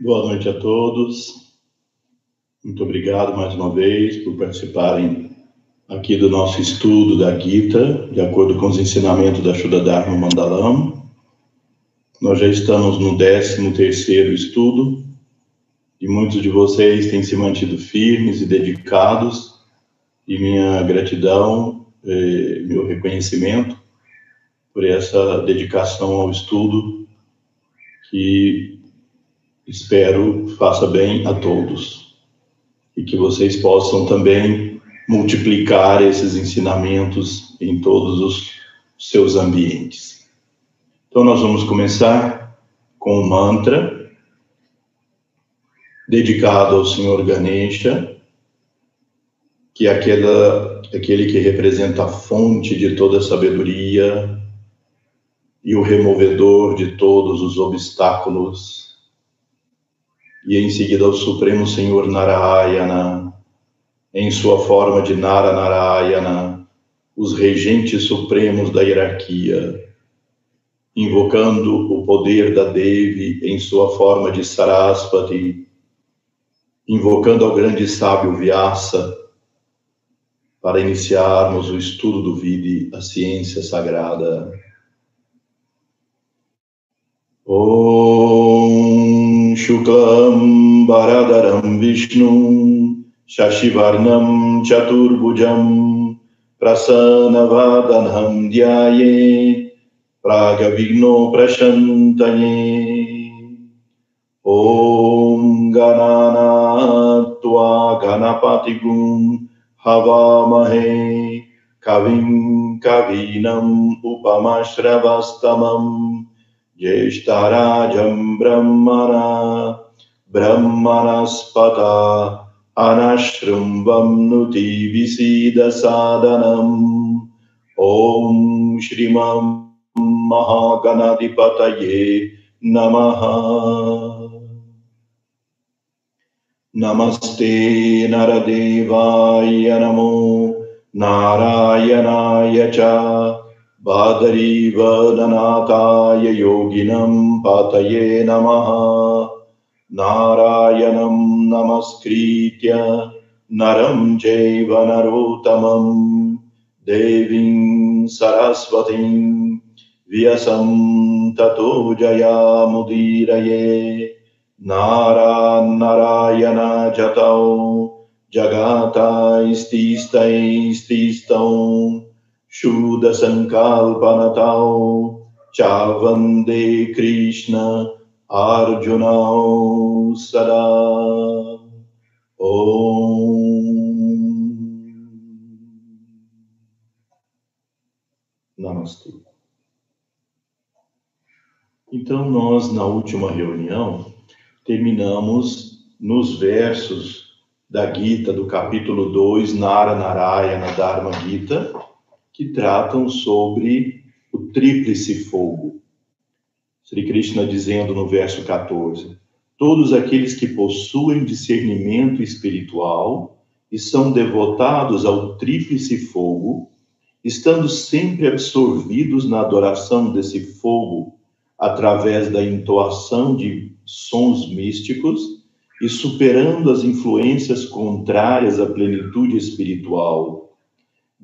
Boa noite a todos. Muito obrigado mais uma vez por participarem aqui do nosso estudo da Gita, de acordo com os ensinamentos da Shuddha Dharma Mandalam. Nós já estamos no 13 terceiro estudo e muitos de vocês têm se mantido firmes e dedicados e minha gratidão, eh, meu reconhecimento por essa dedicação ao estudo que espero faça bem a todos e que vocês possam também multiplicar esses ensinamentos em todos os seus ambientes. Então, nós vamos começar com um mantra dedicado ao Senhor Ganesha, que é aquela, aquele que representa a fonte de toda sabedoria e o removedor de todos os obstáculos. E em seguida ao Supremo Senhor Narayana, em sua forma de Nara Narayana, os regentes supremos da hierarquia, invocando o poder da Devi em sua forma de Sarasvati, invocando ao grande sábio Vyasa, para iniciarmos o estudo do Vidi, a ciência sagrada. Om शुक्लम् वरदरम् विष्णु शशिवर्णम् चतुर्भुजम् प्रसन्नवादनम् ध्याये प्रागविघ्नो प्रशन्तये। ॐ गणानात्वा गणपतिगुम् हवामहे, कवि कवीनम् उपमश्रवस्तमम्। ज्येष्ठराजं ब्रह्मणा ब्रह्मणस्पता अनशृम्बं नुति विसीदसादनम् ॐ श्रीमं महागणाधिपतये नमः। नमस्ते नरदेवाय नमो नारायणाय च बादरीवदनाथाय योगिनं पातये नमः। नारायणं नमस्कृत्य नरं चैव नरोत्तमं देवीं सरस्वतीं व्यसं ततो जयामुदीरये। नारायण जतौ Shuddhasankalpanatau Chavande Krishna Arjuna Sada. Om. Então, nós, na última reunião, terminamos nos versos da Gita, do capítulo 2, Nara Narayana Dharma Gita, que tratam sobre o tríplice fogo. Sri Krishna dizendo no verso 14: Todos aqueles que possuem discernimento espiritual e são devotados ao tríplice fogo, estando sempre absorvidos na adoração desse fogo através da entoação de sons místicos e superando as influências contrárias à plenitude espiritual,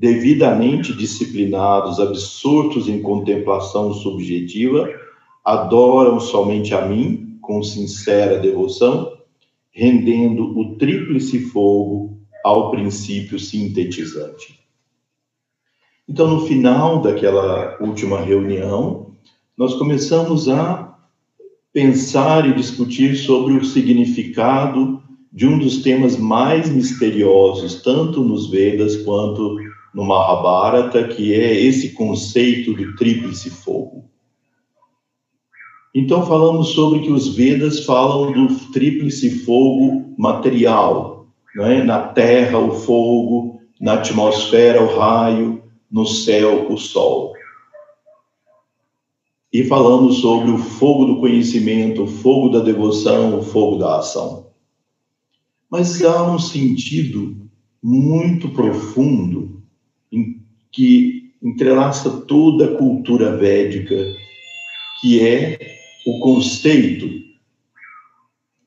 devidamente disciplinados, absortos em contemplação subjetiva, adoram somente a mim com sincera devoção, rendendo o tríplice fogo ao princípio sintetizante. Então, no final daquela última reunião, nós começamos a pensar e discutir sobre o significado de um dos temas mais misteriosos, tanto nos Vedas quanto no Mahabharata, que é esse conceito do tríplice fogo. Então, falamos sobre que os Vedas falam do tríplice fogo material, é? na terra, o fogo, na atmosfera, o raio, no céu, o sol. E falamos sobre o fogo do conhecimento, o fogo da devoção, o fogo da ação. Mas há um sentido muito profundo em que entrelaça toda a cultura védica, que é o conceito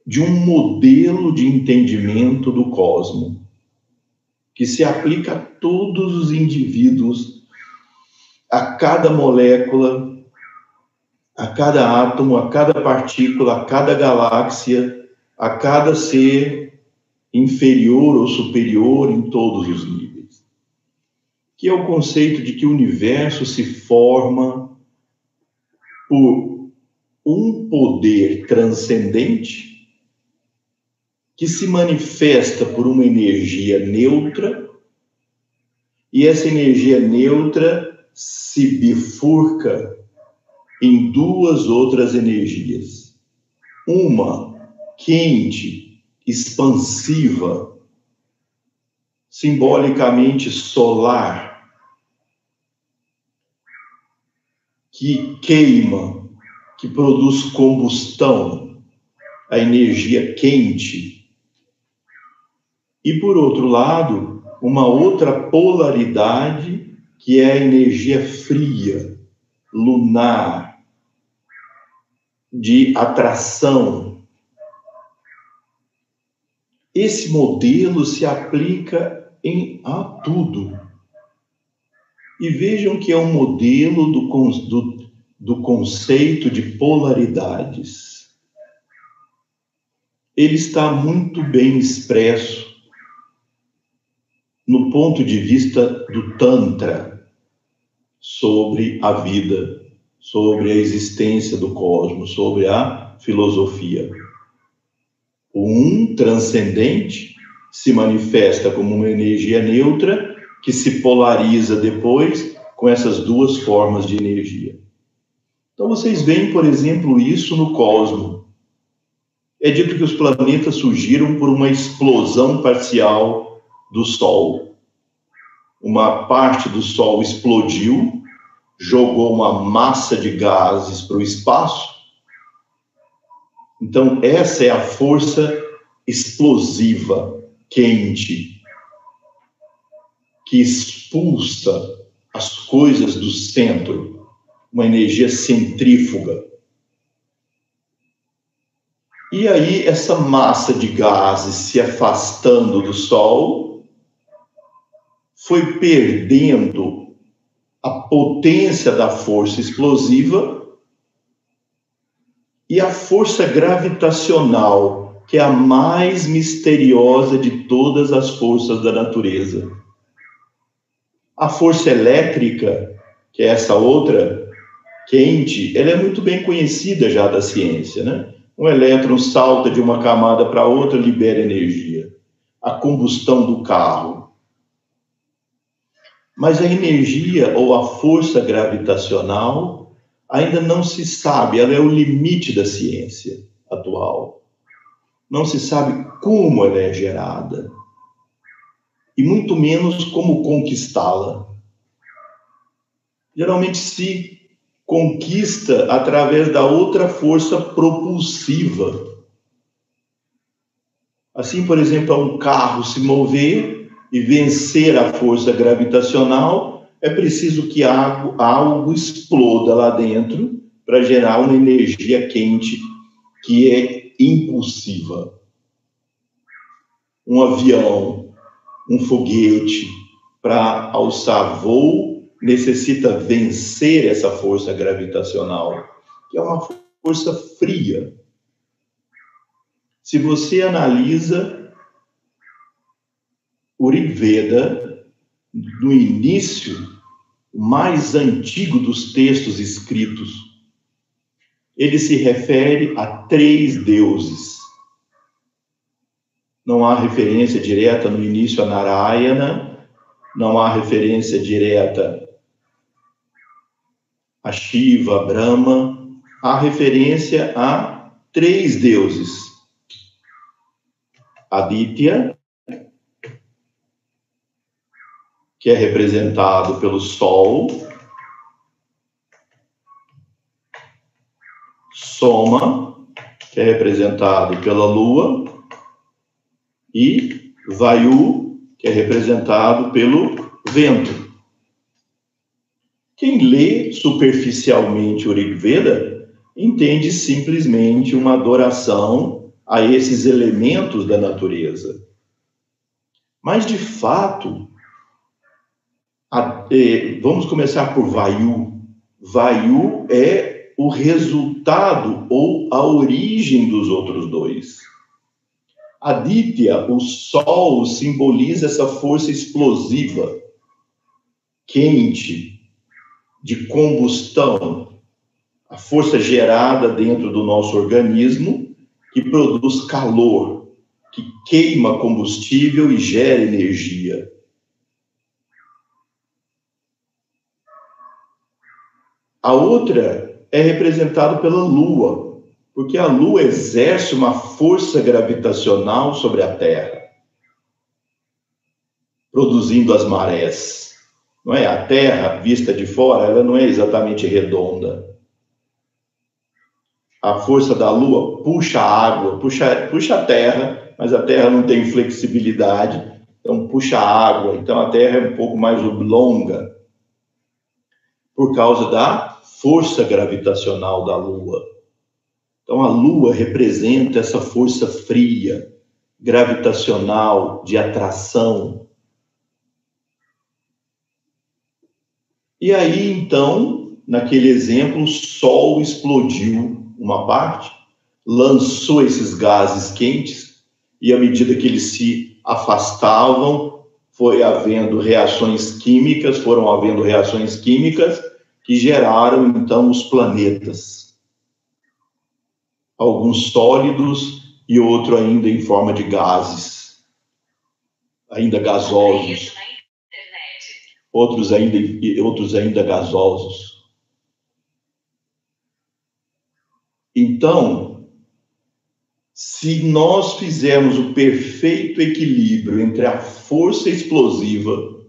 de um modelo de entendimento do cosmos que se aplica a todos os indivíduos, a cada molécula, a cada átomo, a cada partícula, a cada galáxia, a cada ser inferior ou superior em todos os níveis. Que é o conceito de que o universo se forma por um poder transcendente que se manifesta por uma energia neutra, e essa energia neutra se bifurca em duas outras energias. Uma quente, expansiva, simbolicamente solar, que queima, que produz combustão, a energia quente, e, por outro lado, uma outra polaridade, que é a energia fria, lunar, de atração. Esse modelo se aplica em a tudo. E vejam que é um modelo do, do, do conceito de polaridades. Ele está muito bem expresso no ponto de vista do Tantra sobre a vida, sobre a existência do cosmos, sobre a filosofia. O um transcendente se manifesta como uma energia neutra que se polariza depois com essas duas formas de energia. Então vocês veem, por exemplo, isso no cosmos. É dito que os planetas surgiram por uma explosão parcial do Sol. Uma parte do Sol explodiu, jogou uma massa de gases para o espaço. Então, essa é a força explosiva, quente, que expulsa as coisas do centro, uma energia centrífuga. E aí, essa massa de gases se afastando do Sol, foi perdendo a potência da força explosiva e a força gravitacional, que é a mais misteriosa de todas as forças da natureza. A força elétrica, que é essa outra quente, ela é muito bem conhecida já da ciência, né? Um elétron salta de uma camada para outra, libera energia. A combustão do carro mas a energia ou a força gravitacional ainda não se sabe, ela é o limite da ciência atual. Não se sabe como ela é gerada e muito menos como conquistá-la. Geralmente se conquista através da outra força propulsiva. Assim, por exemplo, um carro se mover, e vencer a força gravitacional, é preciso que algo, algo exploda lá dentro para gerar uma energia quente que é impulsiva. Um avião, um foguete, para alçar voo, necessita vencer essa força gravitacional, que é uma força fria. Se você analisa o Veda, no início mais antigo dos textos escritos, ele se refere a três deuses. Não há referência direta no início a Narayana, não há referência direta a Shiva, a Brahma, há referência a três deuses: Aditya, que é representado pelo Sol, Soma, que é representado pela Lua, e Vayu, que é representado pelo vento. Quem lê superficialmente o Rig Veda entende simplesmente uma adoração a esses elementos da natureza. Mas, de fato, a, eh, vamos começar por Vayu. Vayu é o resultado ou a origem dos outros dois. Aditya, o sol, simboliza essa força explosiva, quente, de combustão, a força gerada dentro do nosso organismo que produz calor, que queima combustível e gera energia. A outra é representada pela Lua, porque a Lua exerce uma força gravitacional sobre a Terra, produzindo as marés. Não é? A Terra, vista de fora, ela não é exatamente redonda. A força da Lua puxa a água, puxa, puxa a Terra, mas a Terra não tem flexibilidade, então puxa a água. Então a Terra é um pouco mais oblonga por causa da força gravitacional da Lua. Então, a Lua representa essa força fria, gravitacional, de atração. E aí, então, naquele exemplo, o Sol explodiu uma parte, lançou esses gases quentes, e à medida que eles se afastavam, foi havendo reações químicas, foram havendo reações químicas que geraram, então, os planetas alguns sólidos e outro ainda em forma de gases, ainda gasosos. Outros ainda, outros ainda gasosos. Então, se nós fizermos o perfeito equilíbrio entre a força explosiva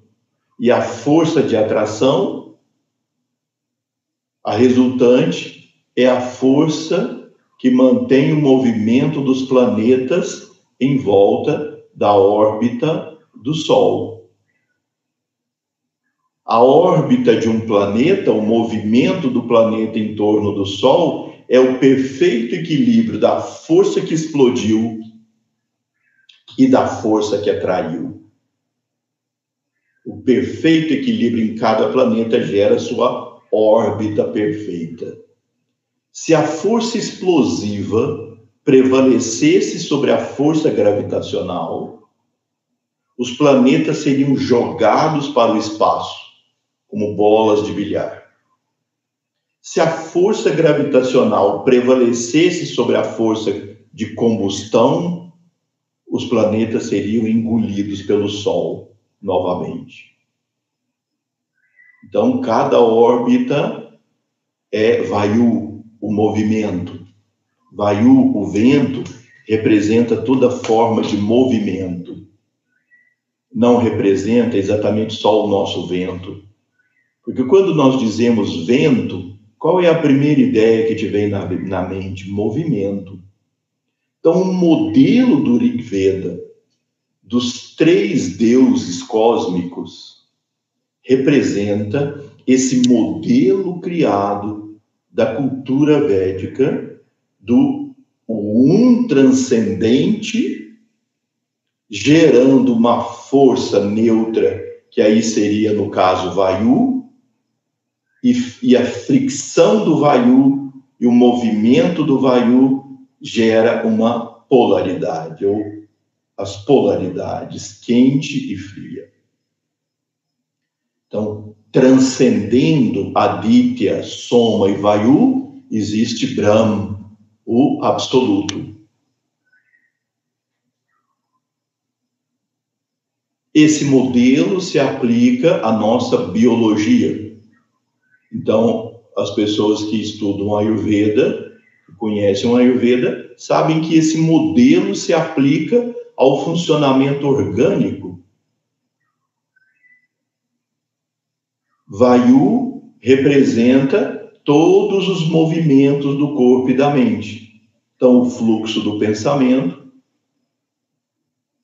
e a força de atração, a resultante é a força que mantém o movimento dos planetas em volta da órbita do Sol. A órbita de um planeta, o movimento do planeta em torno do Sol, é o perfeito equilíbrio da força que explodiu e da força que atraiu. O perfeito equilíbrio em cada planeta gera sua órbita perfeita. Se a força explosiva prevalecesse sobre a força gravitacional, os planetas seriam jogados para o espaço, como bolas de bilhar. Se a força gravitacional prevalecesse sobre a força de combustão, os planetas seriam engolidos pelo Sol novamente. Então, cada órbita é Vayu, o movimento. Vayu, o vento, representa toda forma de movimento. Não representa exatamente só o nosso vento. Porque quando nós dizemos vento, qual é a primeira ideia que te vem na, na mente? Movimento. Então, o um modelo do Rig Veda, dos três deuses cósmicos, representa esse modelo criado da cultura védica do um transcendente gerando uma força neutra, que aí seria, no caso, Vayu, e, e a fricção do Vayu e o movimento do Vayu gera uma polaridade, ou as polaridades, quente e fria. Então, transcendendo Aditya, Soma e Vayu, existe Brahm, o absoluto. Esse modelo se aplica à nossa biologia. Então, as pessoas que estudam Ayurveda, que conhecem Ayurveda, sabem que esse modelo se aplica ao funcionamento orgânico Vayu representa todos os movimentos do corpo e da mente. Então, o fluxo do pensamento,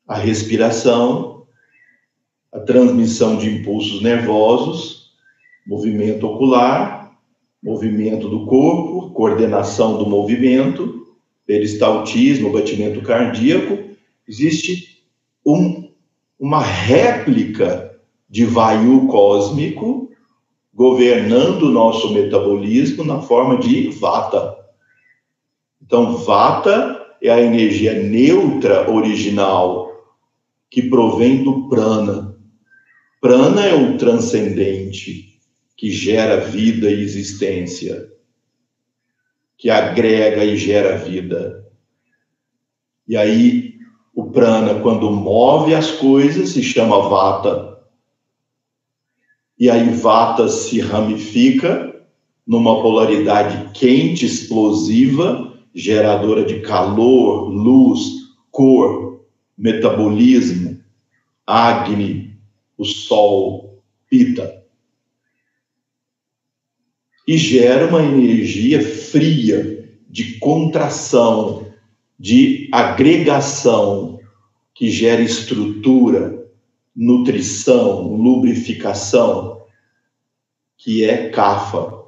a respiração, a transmissão de impulsos nervosos, movimento ocular, movimento do corpo, coordenação do movimento, peristaltismo, batimento cardíaco, existe um, uma réplica de vayu cósmico governando o nosso metabolismo na forma de vata. Então, vata é a energia neutra original que provém do prana. Prana é o transcendente que gera vida e existência, que agrega e gera vida. E aí, o prana, quando move as coisas, se chama vata. E aí, vata se ramifica numa polaridade quente, explosiva, geradora de calor, luz, cor, metabolismo, Agni, o Sol, Pita. E gera uma energia fria de contração, de agregação, que gera estrutura, nutrição, lubrificação, que é Kafa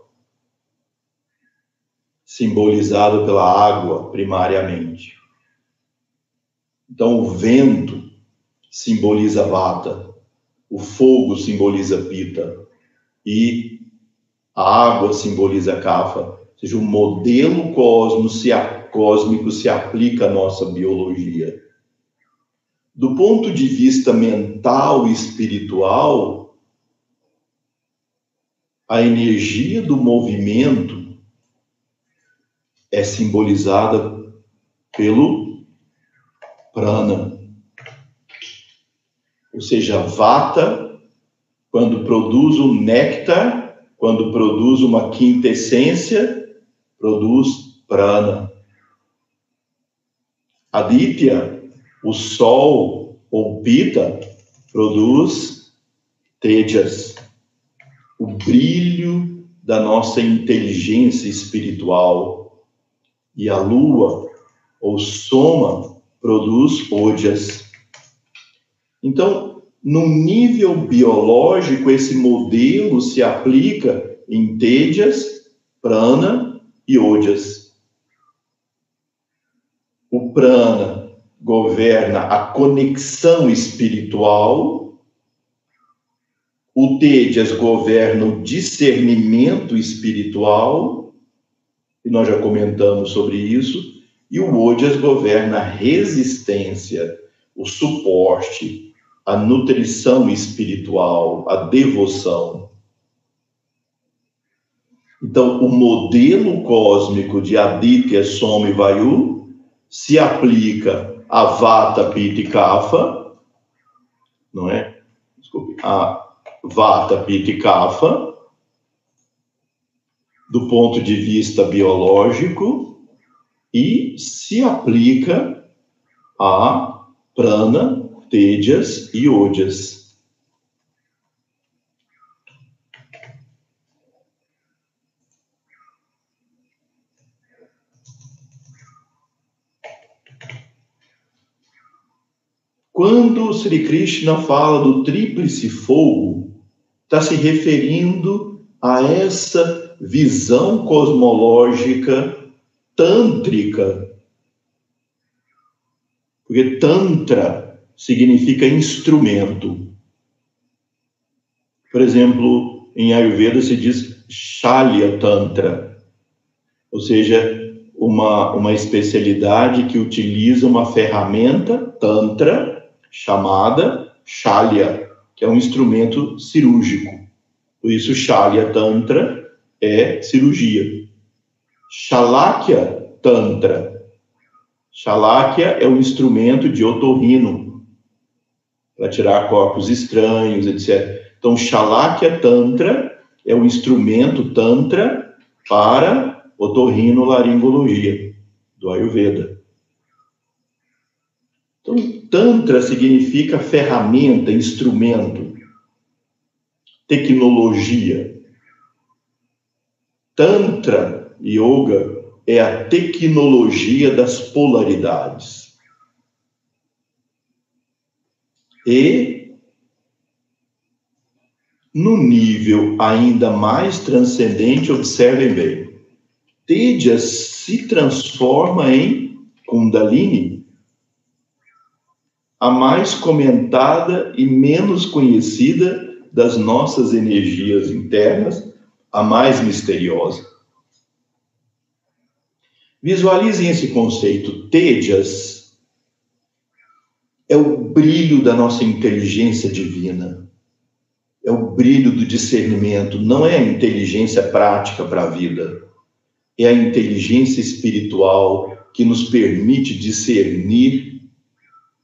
simbolizado pela água primariamente. Então, o vento simboliza Vata, o fogo simboliza Pita e a água simboliza Kapha. Ou seja, o modelo cosmo se, cósmico se aplica à nossa biologia. Do ponto de vista mental e espiritual, a energia do movimento é simbolizada pelo prana. Ou seja, vata, quando produz o néctar, quando produz uma quintessência, produz prana. Aditya, o sol ou pita, produz tejas, o brilho da nossa inteligência espiritual e a lua, ou soma, produz odias. Então, no nível biológico, esse modelo se aplica em Tejas, Prana e Odias. O Prana governa a conexão espiritual, o Tejas governa o discernimento espiritual e nós já comentamos sobre isso, e o Odias governa a resistência, o suporte, a nutrição espiritual, a devoção. Então, o modelo cósmico de Aditya, Soma e Vayu se aplica a Vata, Pitta Kapha, não é? Desculpe, a Vata, Pitta Kapha, do ponto de vista biológico e se aplica a prana, tejas e odias. Quando Sri Krishna fala do tríplice fogo, está se referindo a essa visão cosmológica tântrica. Porque Tantra significa instrumento. Por exemplo, em Ayurveda se diz Shalya Tantra, ou seja, uma, uma especialidade que utiliza uma ferramenta Tantra chamada Shalya, que é um instrumento cirúrgico. Por isso, Shalya Tantra é cirurgia. Shalakya Tantra. Shalakya é o instrumento de otorrino para tirar corpos estranhos, etc. Então, Shalakya Tantra é o instrumento Tantra para otorrinolaringologia do Ayurveda. Então, Tantra significa ferramenta, instrumento, tecnologia. Tantra Yoga é a tecnologia das polaridades. E, no nível ainda mais transcendente, observem bem, Tejas se transforma em Kundalini, a mais comentada e menos conhecida das nossas energias internas, a mais misteriosa. Visualizem esse conceito. Tejas é o brilho da nossa inteligência divina, é o brilho do discernimento, não é a inteligência prática para a vida, é a inteligência espiritual que nos permite discernir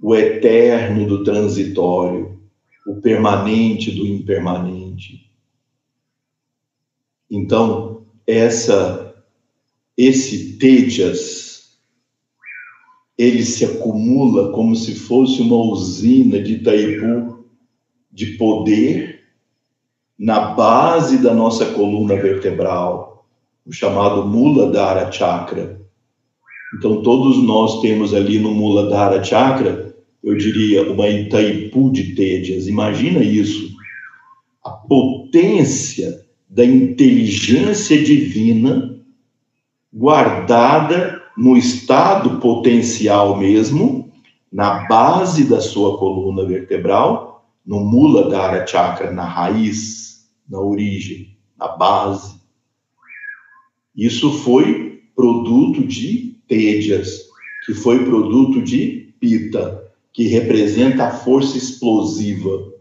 o eterno do transitório, o permanente do impermanente. Então, essa esse tejas ele se acumula como se fosse uma usina de Itaipu de poder na base da nossa coluna vertebral, o chamado Muladhara Chakra. Então, todos nós temos ali no Muladhara Chakra, eu diria, uma Itaipu de Tejas. Imagina isso. A potência da inteligência divina guardada no estado potencial mesmo, na base da sua coluna vertebral, no mula dara chakra, na raiz, na origem, na base. Isso foi produto de Tejas, que foi produto de Pita, que representa a força explosiva.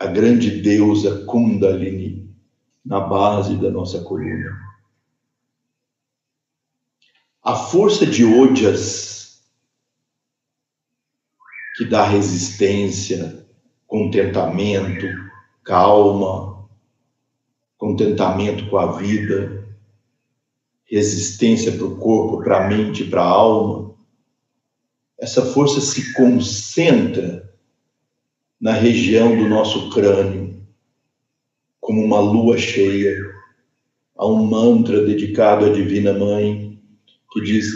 A grande deusa Kundalini na base da nossa coluna. A força de Odias, que dá resistência, contentamento, calma, contentamento com a vida, resistência para o corpo, para a mente, para a alma. Essa força se concentra na região do nosso crânio como uma lua cheia. Há um mantra dedicado à Divina Mãe que diz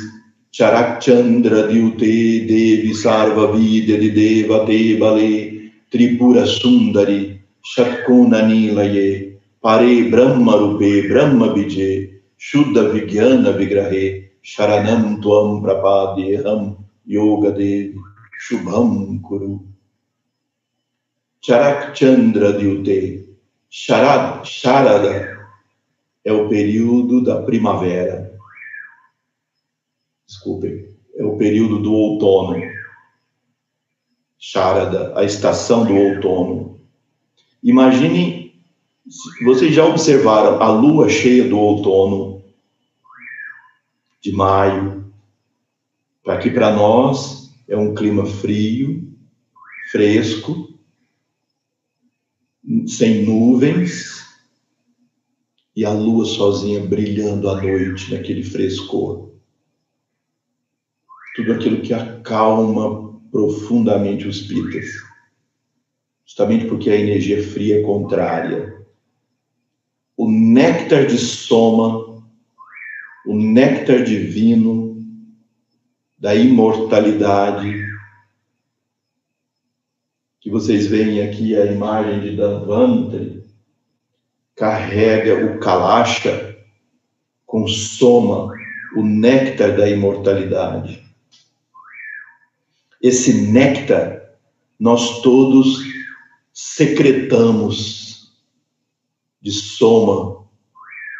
Charakchandra Dyute Devi Sarva Vidya Deva Devale Tripura Sundari Shatkuna Nilaye Pare Brahma Rupe Brahma Vijay Shuddha Vigyana Vigrahe Sharanam Tuam Prapadyeham Yoga Devi Shubham Kuru Charakchandra Dyute Charada, charada é o período da primavera. Desculpem, é o período do outono. Charada, a estação do outono. Imaginem, vocês já observaram a lua cheia do outono, de maio. Aqui para nós é um clima frio, fresco, sem nuvens e a lua sozinha brilhando à noite naquele frescor. Tudo aquilo que acalma profundamente os pitas. Justamente porque a energia fria é contrária. O néctar de soma, o néctar divino da imortalidade, que vocês veem aqui a imagem de Danvantri, carrega o Kalasha, consoma o néctar da imortalidade. Esse néctar nós todos secretamos de soma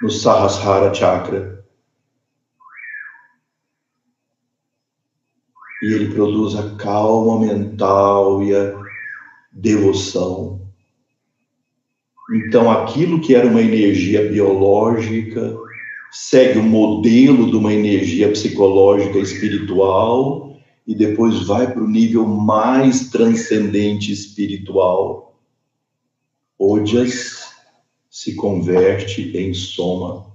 no Sahasrara Chakra. E ele produz a calma mental e a devoção. Então, aquilo que era uma energia biológica segue o modelo de uma energia psicológica espiritual e depois vai para o nível mais transcendente espiritual. Ojas se converte em soma,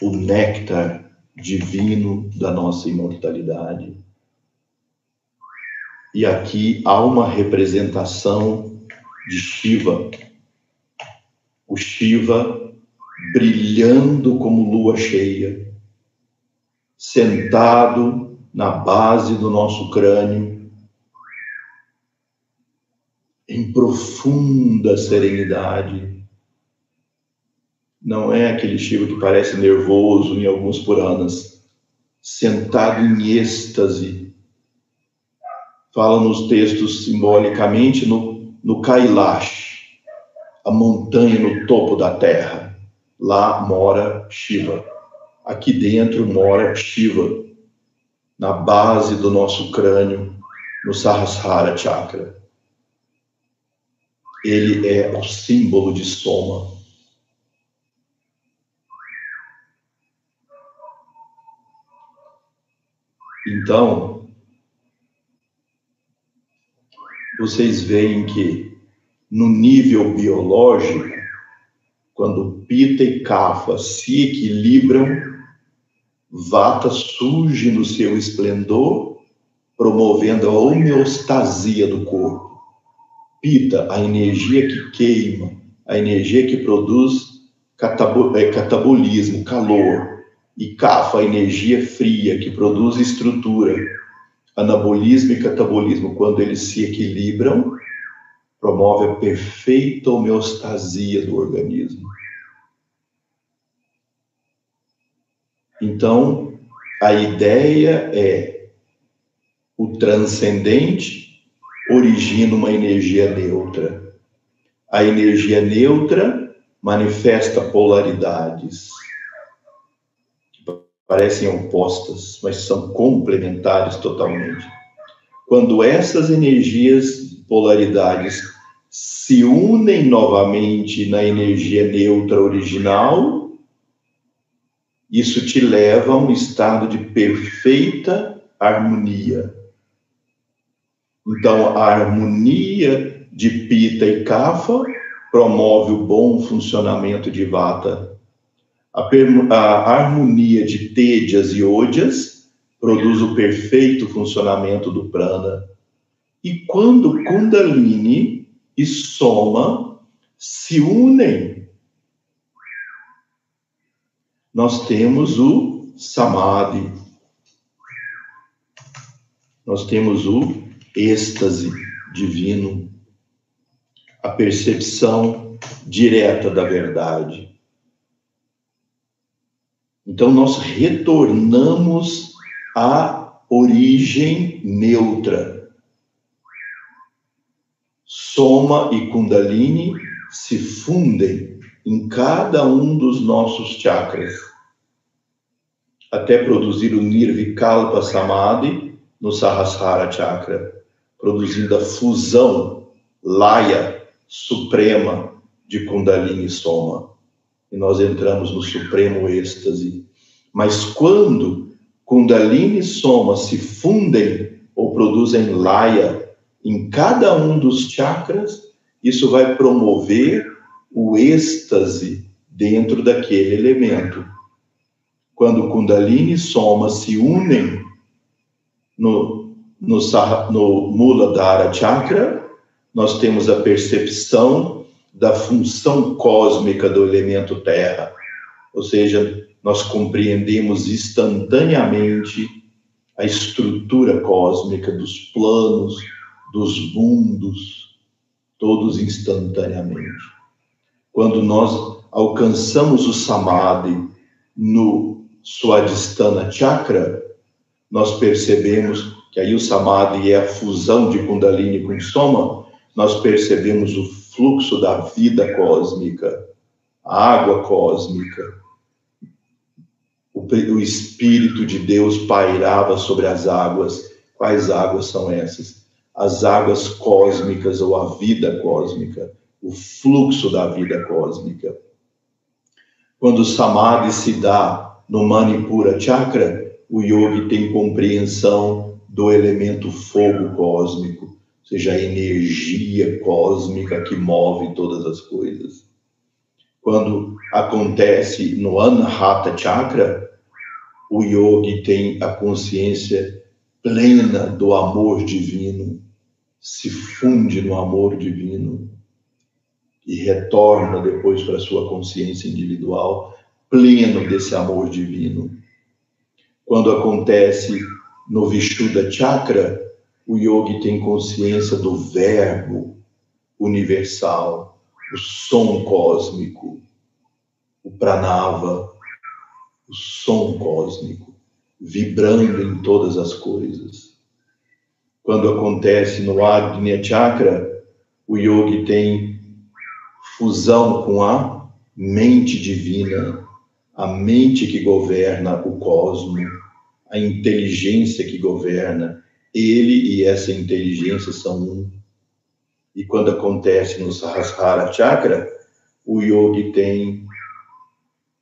o néctar divino da nossa imortalidade. E aqui há uma representação de Shiva. O Shiva brilhando como lua cheia, sentado na base do nosso crânio, em profunda serenidade, Não é aquele Shiva que parece nervoso em alguns Puranas, sentado em êxtase. Fala nos textos simbolicamente no, no Kailash, a montanha no topo da terra. Lá mora Shiva. Aqui dentro mora Shiva, na base do nosso crânio, no Sahasrara Chakra. Ele é o símbolo de Soma. Então, vocês veem que no nível biológico, quando Pita e Kapha se equilibram, Vata surge no seu esplendor, promovendo a homeostasia do corpo. Pita, a energia que queima, a energia que produz é, catabolismo, calor. E Kapha, a energia fria que produz estrutura. Anabolismo e catabolismo, quando eles se equilibram, promove a perfeita homeostasia do organismo. Então, a ideia é o transcendente origina uma energia neutra. A energia neutra manifesta polaridades parecem opostas, mas são complementares totalmente. Quando essas energias, polaridades, se unem novamente na energia neutra original, isso te leva a um estado de perfeita harmonia. Então, a harmonia de Pita e Kapha promove o bom funcionamento de Vata. A, a harmonia de Tejas e Ojas produz o perfeito funcionamento do Prana. E quando Kundalini e Soma se unem nós temos o samadhi, nós temos o êxtase divino, a percepção direta da verdade. Então, nós retornamos à origem neutra. Soma e Kundalini se fundem em cada um dos nossos chakras, até produzir o Nirvikalpa Samadhi no Sahasrara Chakra, produzindo a fusão Laya suprema de Kundalini Soma. E nós entramos no supremo êxtase. Mas quando Kundalini e Soma se fundem ou produzem Laya em cada um dos chakras, isso vai promover o êxtase dentro daquele elemento. Quando Kundalini e Soma se unem no, no, no Chakra, nós temos a percepção da função cósmica do elemento Terra, ou seja, nós compreendemos instantaneamente a estrutura cósmica dos planos, dos mundos, todos instantaneamente. Quando nós alcançamos o Samadhi no Swadhisthana Chakra, nós percebemos que aí o Samadhi é a fusão de Kundalini com Soma, nós percebemos o fluxo da vida cósmica, a água cósmica. O, o Espírito de Deus pairava sobre as águas. Quais águas são essas? As águas cósmicas ou a vida cósmica o fluxo da vida cósmica. Quando o Samadhi se dá no Manipura Chakra, o yogi tem compreensão do elemento fogo cósmico, seja, a energia cósmica que move todas as coisas. Quando acontece no Anahata Chakra, o yogi tem a consciência plena do amor divino, se funde no amor divino e retorna depois para sua consciência individual, pleno desse amor divino. Quando acontece no Vishuddha Chakra, o yogi tem consciência do verbo universal, o som cósmico. o pranava, o som cósmico, vibrando em todas as coisas. Quando acontece no Agnya Chakra, o yogi tem fusão com a mente divina, a mente que governa o cosmo, a inteligência que governa. Ele e essa inteligência são um. E quando acontece no Sahasrara Chakra, o yogi tem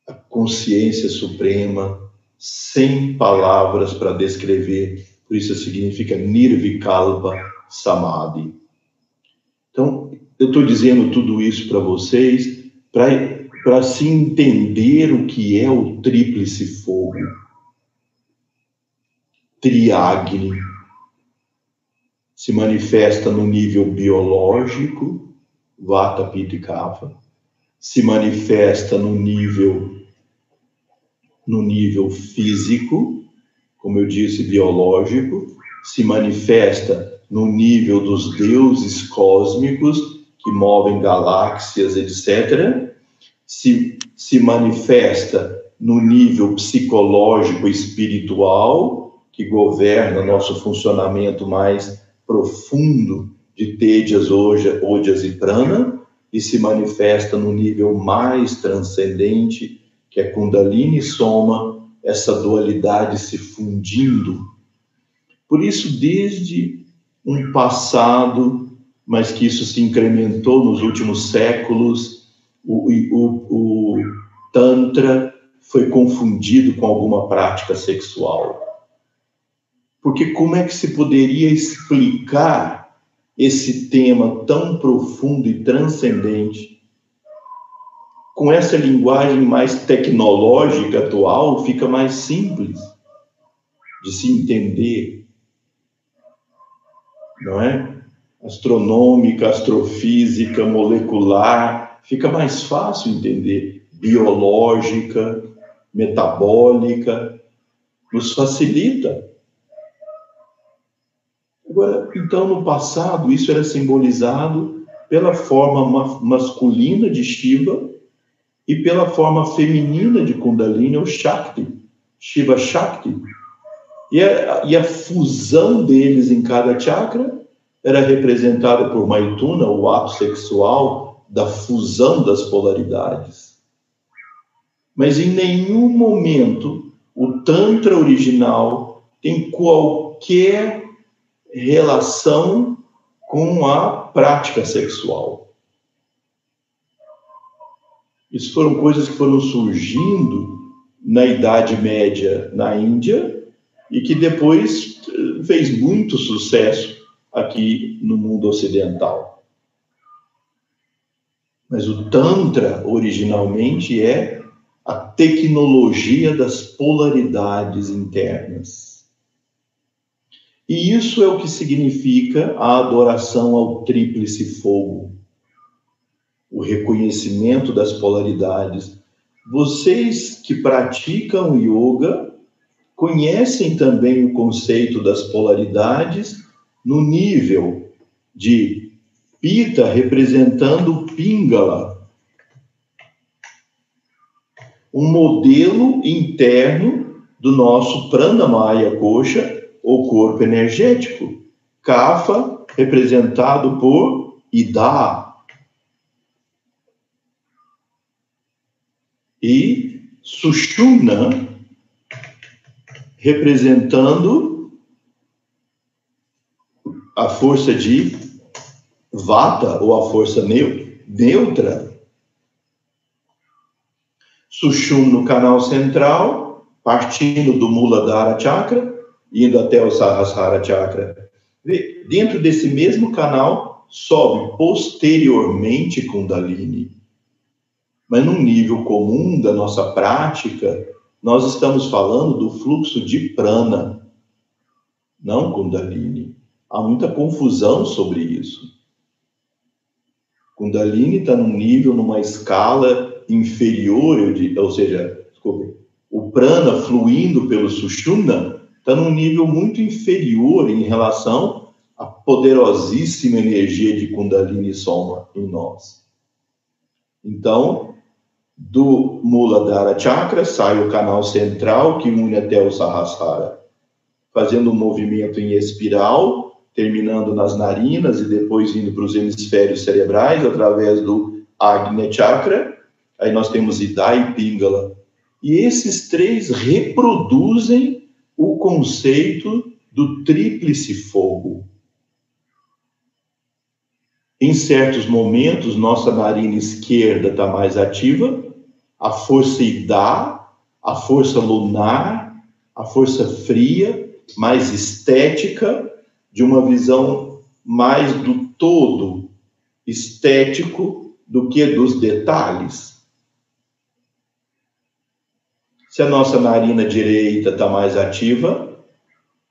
a consciência suprema, sem palavras para descrever, por isso significa Nirvikalpa Samadhi. Então, eu estou dizendo tudo isso para vocês para se entender o que é o tríplice fogo. Triagni se manifesta no nível biológico, Vata, Pitta e Kapha, se manifesta no nível no nível físico, como eu disse, biológico, se manifesta no nível dos deuses cósmicos que movem galáxias, etc., se, se manifesta no nível psicológico espiritual, que governa nosso funcionamento mais profundo de Tejas, Ojas e Prana, e se manifesta no nível mais transcendente que é Kundalini soma, essa dualidade se fundindo. Por isso, desde um passado, mas que isso se incrementou nos últimos séculos, o, o, o Tantra foi confundido com alguma prática sexual. Porque como é que se poderia explicar esse tema tão profundo e transcendente com essa linguagem mais tecnológica atual, fica mais simples de se entender, não é? Astronômica, astrofísica, molecular, fica mais fácil entender. Biológica, metabólica, nos facilita. Então, no passado, isso era simbolizado pela forma masculina de Shiva e pela forma feminina de Kundalini, o Shakti, Shiva Shakti. E a, e a fusão deles em cada chakra era representada por Maituna, o ato sexual da fusão das polaridades. Mas em nenhum momento o Tantra original tem qualquer relação com a prática sexual. Isso foram coisas que foram surgindo na Idade Média na Índia e que depois eh, fez muito sucesso aqui no mundo ocidental. Mas o Tantra, originalmente, é a tecnologia das polaridades internas. E isso é o que significa a adoração ao tríplice fogo o reconhecimento das polaridades. Vocês que praticam yoga conhecem também o conceito das polaridades no nível de Pita representando Pingala, um modelo interno do nosso Pranamaya Kosha, ou corpo energético. Kapha representado por Ida, e Sushumna representando a força de Vata ou a força neutra. Sushumna no canal central, partindo do Muladhara Chakra, indo até o Sahasrara Chakra. Dentro desse mesmo canal, sobe posteriormente Kundalini mas num nível comum da nossa prática, nós estamos falando do fluxo de prana, não Kundalini. Há muita confusão sobre isso. Kundalini está num nível, numa escala inferior, ou seja, o prana fluindo pelo Sushumna está num nível muito inferior em relação à poderosíssima energia de Kundalini Soma em nós. Então, Do Muladhara Chakra sai o canal central que une até o Sahasrara, fazendo um movimento em espiral, terminando nas narinas e depois indo para os hemisférios cerebrais através do Agnya Chakra. Aí nós temos Ida e Pingala. E esses três reproduzem o conceito do tríplice fogo. Em certos momentos, nossa narina esquerda está mais ativa, a força Ida, a força lunar, a força fria, mais estética, de uma visão mais do todo estético do que dos detalhes. Se a nossa narina direita está mais ativa,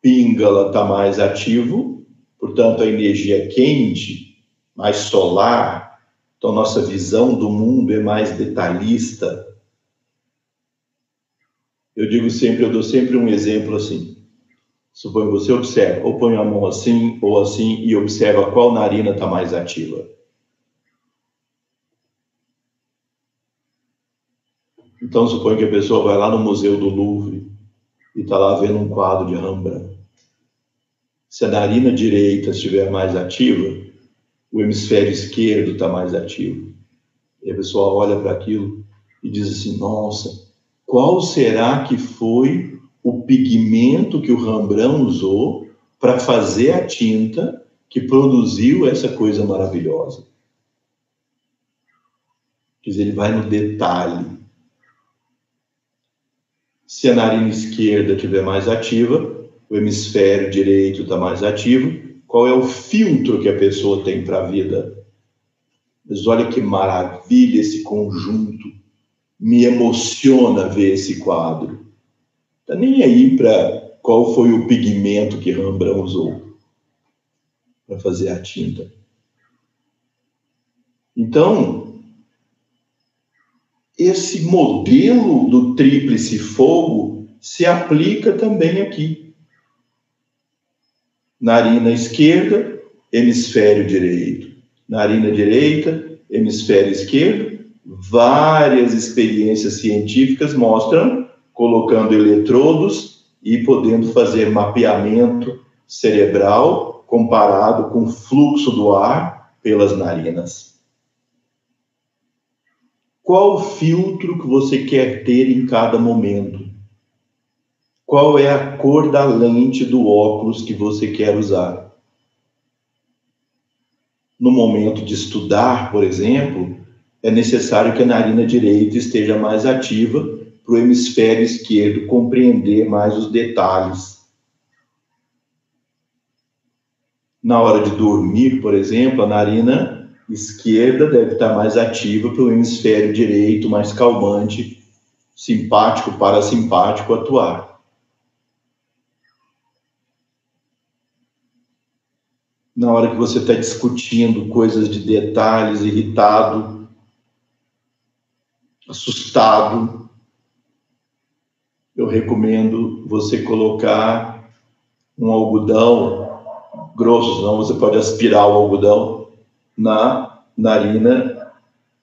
Pingala está mais ativo, portanto, a energia é quente, mais solar, então nossa visão do mundo é mais detalhista. Eu digo sempre, eu dou sempre um exemplo assim. Suponho você observa, ou põe a mão assim ou assim e observa qual narina está mais ativa. Então, suponho que a pessoa vai lá no Museu do Louvre e está lá vendo um quadro de Rembrandt. Se a narina direita estiver mais ativa, o hemisfério esquerdo está mais ativo. E a pessoa olha para aquilo e diz assim: nossa, qual será que foi o pigmento que o Rembrandt usou para fazer a tinta que produziu essa coisa maravilhosa? Quer dizer, ele vai no detalhe. Se a narina esquerda estiver mais ativa, o hemisfério direito está mais ativo, qual é o filtro que a pessoa tem para a vida. Mas olha que maravilha esse conjunto, me emociona ver esse quadro. Está nem aí para qual foi o pigmento que Rembrandt usou para fazer a tinta. Então, esse modelo do tríplice fogo se aplica também aqui narina esquerda, hemisfério direito. Narina direita, hemisfério esquerdo. Várias experiências científicas mostram colocando eletrodos e podendo fazer mapeamento cerebral comparado com o fluxo do ar pelas narinas. Qual filtro que você quer ter em cada momento? qual é a cor da lente do óculos que você quer usar. No momento de estudar, por exemplo, é necessário que a narina direita esteja mais ativa para o hemisfério esquerdo compreender mais os detalhes. Na hora de dormir, por exemplo, a narina esquerda deve estar mais ativa para o hemisfério direito mais calmante, simpático, parasimpático atuar. na hora que você está discutindo coisas de detalhes, irritado, assustado, eu recomendo você colocar um algodão grosso, senão você pode aspirar o algodão na narina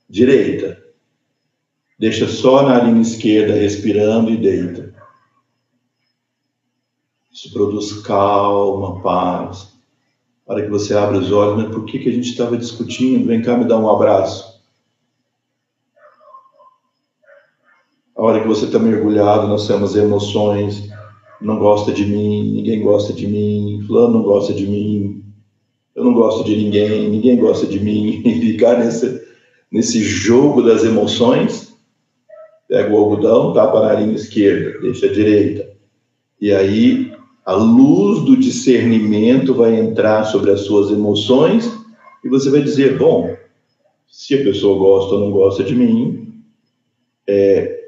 direita. Deixa só a narina esquerda respirando e deita. Isso produz calma, paz para que você abra os olhos, né? Por que, que a gente estava discutindo? Vem cá me dar um abraço. A hora que você está mergulhado nas suas emoções, não gosta de mim, ninguém gosta de mim, fulano não gosta de mim, eu não gosto de ninguém, ninguém gosta de mim, e ficar nesse, nesse jogo das emoções, pega o algodão, tapa a narina esquerda, deixa a direita. E aí a luz do discernimento vai entrar sobre as suas emoções e você vai dizer: bom, se a pessoa gosta ou não gosta de mim, é,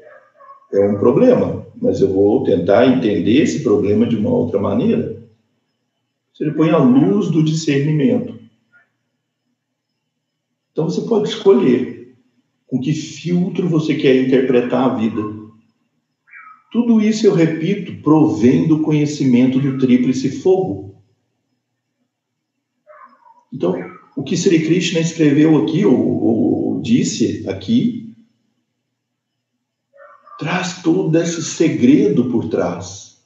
é um problema, mas eu vou tentar entender esse problema de uma outra maneira. Você põe a luz do discernimento. Então você pode escolher com que filtro você quer interpretar a vida. Tudo isso, eu repito, provém do conhecimento do tríplice fogo. Então, o que Sri Krishna escreveu aqui, ou, ou disse aqui, traz todo esse segredo por trás.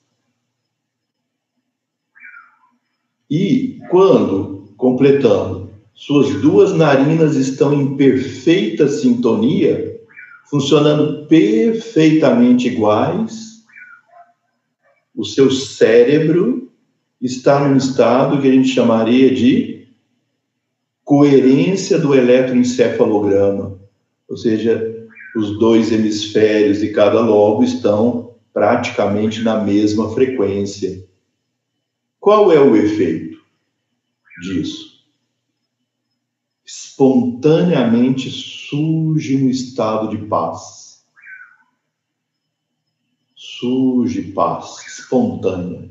E quando, completando, suas duas narinas estão em perfeita sintonia, funcionando perfeitamente iguais, o seu cérebro está num estado que a gente chamaria de coerência do eletroencefalograma, ou seja, os dois hemisférios de cada lobo estão praticamente na mesma frequência. Qual é o efeito disso? Espontaneamente surge um estado de paz. Surge paz espontânea.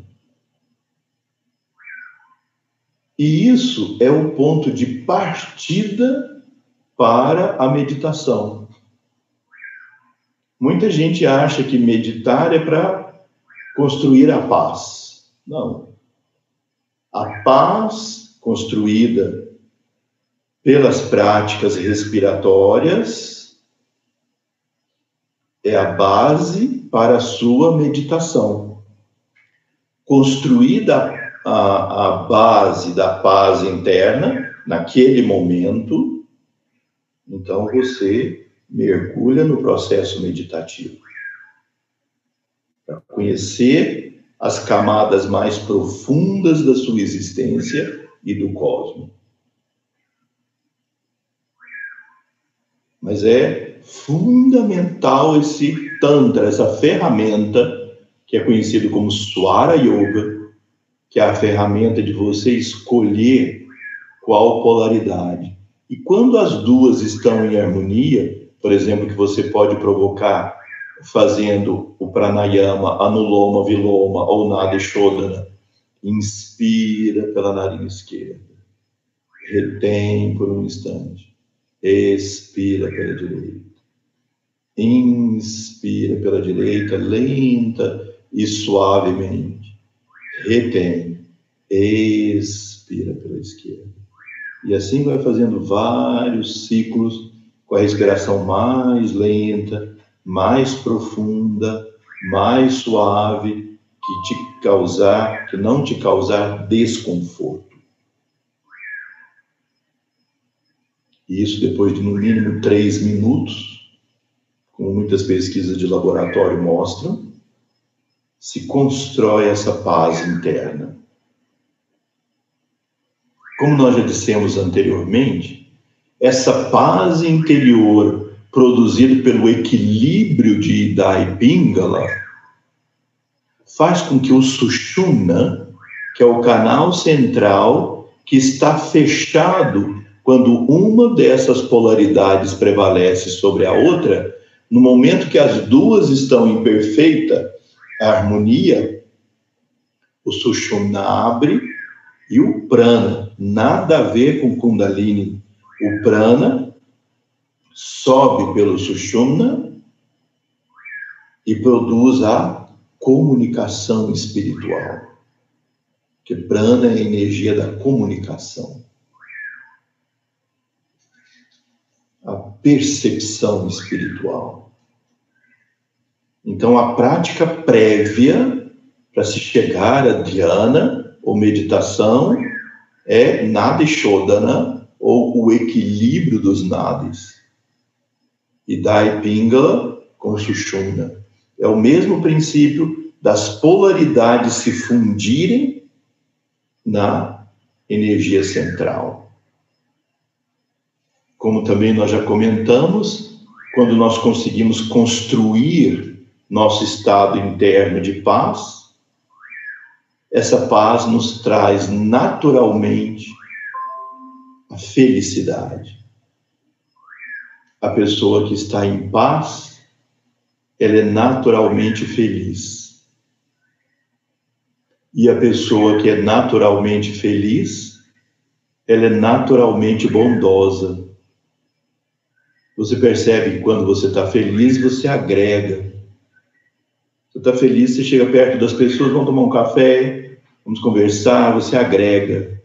E isso é o ponto de partida para a meditação. Muita gente acha que meditar é para construir a paz. Não. A paz construída pelas práticas respiratórias é a base para a sua meditação. Construída a, a base da paz interna, naquele momento, então você mergulha no processo meditativo. Para conhecer as camadas mais profundas da sua existência e do cosmos. Mas é fundamental esse Tantra, essa ferramenta que é conhecido como Swara Yoga, que é a ferramenta de você escolher qual polaridade. E quando as duas estão em harmonia, por exemplo, que você pode provocar fazendo o pranayama, anuloma, viloma ou nada shodana, inspira pela narina esquerda, retém por um instante expira pela direita. Inspira pela direita, lenta e suavemente. Retém. Expira pela esquerda. E assim vai fazendo vários ciclos com a respiração mais lenta, mais profunda, mais suave, que te causar, que não te causar desconforto. e isso depois de no mínimo três minutos, como muitas pesquisas de laboratório mostram, se constrói essa paz interna. Como nós já dissemos anteriormente, essa paz interior produzida pelo equilíbrio de Ida e Pingala faz com que o Sushumna, que é o canal central que está fechado quando uma dessas polaridades prevalece sobre a outra, no momento que as duas estão em perfeita harmonia, o Sushumna abre e o Prana, nada a ver com Kundalini. O Prana sobe pelo Sushumna e produz a comunicação espiritual. Que Prana é a energia da comunicação. a percepção espiritual. Então, a prática prévia para se chegar a dhyana ou meditação é nada shodana ou o equilíbrio dos nadis. E dai pingala com sushumna. É o mesmo princípio das polaridades se fundirem na energia central. Como também nós já comentamos, quando nós conseguimos construir nosso estado interno de paz, essa paz nos traz naturalmente a felicidade. A pessoa que está em paz, ela é naturalmente feliz. E a pessoa que é naturalmente feliz, ela é naturalmente bondosa. Você percebe que quando você está feliz, você agrega. Você está feliz, você chega perto das pessoas, vamos tomar um café, vamos conversar, você agrega.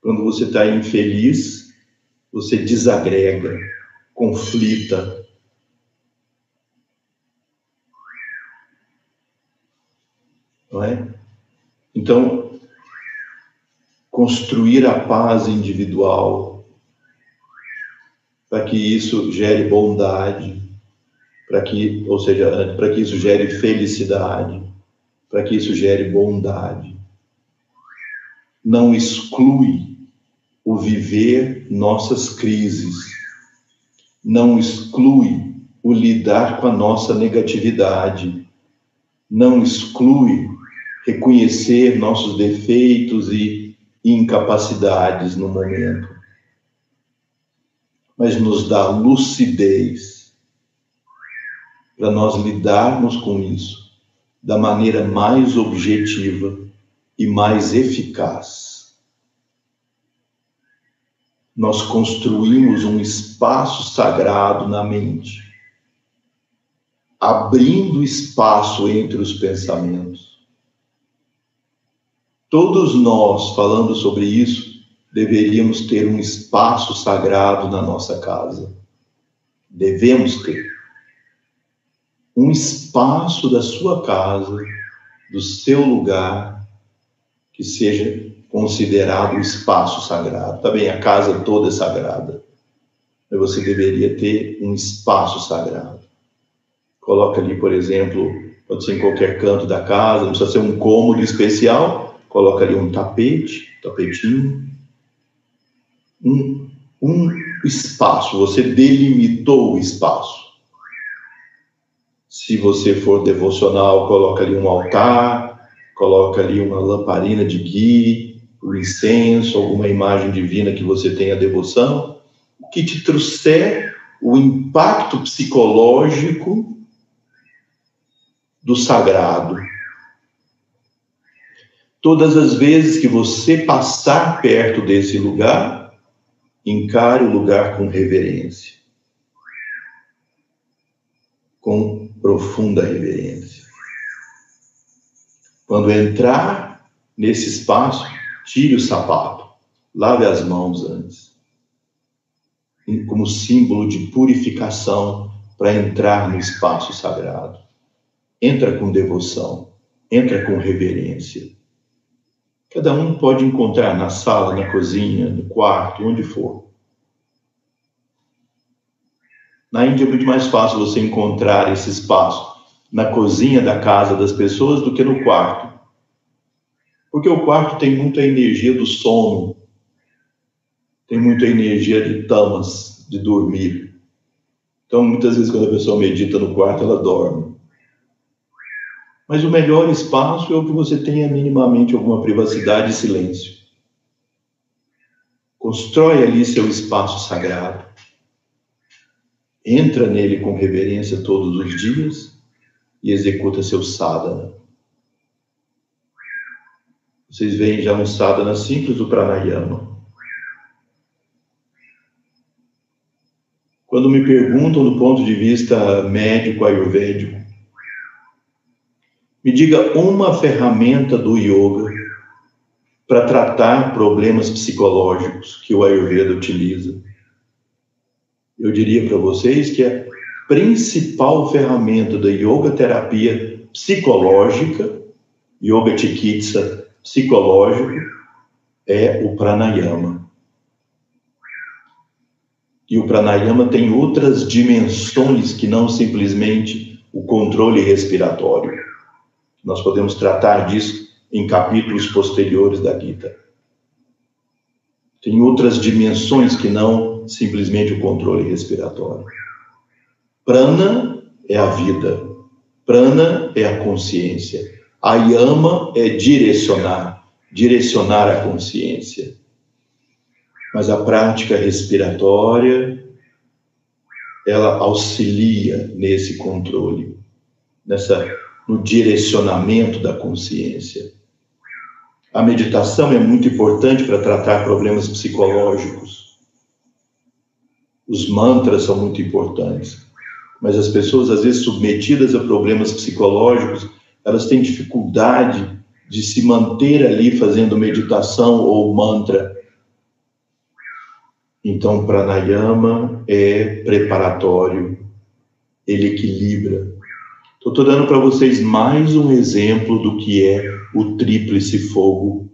Quando você está infeliz, você desagrega, conflita. Não é? Então, construir a paz individual para que isso gere bondade, para que, ou seja, para que isso gere felicidade, para que isso gere bondade. Não exclui o viver nossas crises, não exclui o lidar com a nossa negatividade, não exclui reconhecer nossos defeitos e incapacidades no momento, mas nos dá lucidez para nós lidarmos com isso da maneira mais objetiva e mais eficaz. Nós construímos um espaço sagrado na mente abrindo espaço entre os pensamentos. Todos nós, falando sobre isso, deveríamos ter um espaço sagrado na nossa casa. Devemos ter um espaço da sua casa, do seu lugar, que seja considerado um espaço sagrado. Também a casa toda é sagrada. Mas você deveria ter um espaço sagrado coloca ali, por exemplo, pode ser em qualquer canto da casa, não precisa ser um cômodo especial, coloca ali um tapete, tapetinho, um, um espaço, você delimitou o espaço. Se você for devocional, coloca ali um altar, coloca ali uma lamparina de gui, o um incenso, alguma imagem divina que você tenha devoção, o que te trouxer o impacto psicológico do sagrado. Todas as vezes que você passar perto desse lugar, encare o lugar com reverência, com profunda reverência. Quando entrar nesse espaço, tire o sapato, lave as mãos antes, como símbolo de purificação para entrar no espaço sagrado. Entra com devoção, entra com reverência. Cada um pode encontrar na sala, na cozinha, no quarto, onde for. Na Índia é muito mais fácil você encontrar esse espaço na cozinha da casa das pessoas do que no quarto. Porque o quarto tem muita energia do sono, tem muita energia de tamas, de dormir. Então, muitas vezes, quando a pessoa medita no quarto, ela dorme. Mas o melhor espaço é o que você tenha minimamente alguma privacidade e silêncio. Constrói ali seu espaço sagrado. Entra nele com reverência todos os dias e executa seu sadhana. Vocês veem já um sadhana simples do pranayama. Quando me perguntam do ponto de vista médico ayurvédico, me diga uma ferramenta do yoga para tratar problemas psicológicos que o Ayurveda utiliza. Eu diria para vocês que a principal ferramenta da yoga terapia psicológica, yoga chikitsa psicológico, é o pranayama. E o pranayama tem outras dimensões que não simplesmente o controle respiratório. Nós podemos tratar disso em capítulos posteriores da Gita. Tem outras dimensões que não simplesmente o controle respiratório. Prana é a vida, prana é a consciência. A yama é direcionar, direcionar a consciência. Mas a prática respiratória, ela auxilia nesse controle, nessa no direcionamento da consciência. A meditação é muito importante para tratar problemas psicológicos. Os mantras são muito importantes. Mas as pessoas, às vezes, submetidas a problemas psicológicos, elas têm dificuldade de se manter ali fazendo meditação ou mantra. Então, pranayama é preparatório, ele equilibra, Estou dando para vocês mais um exemplo do que é o tríplice fogo.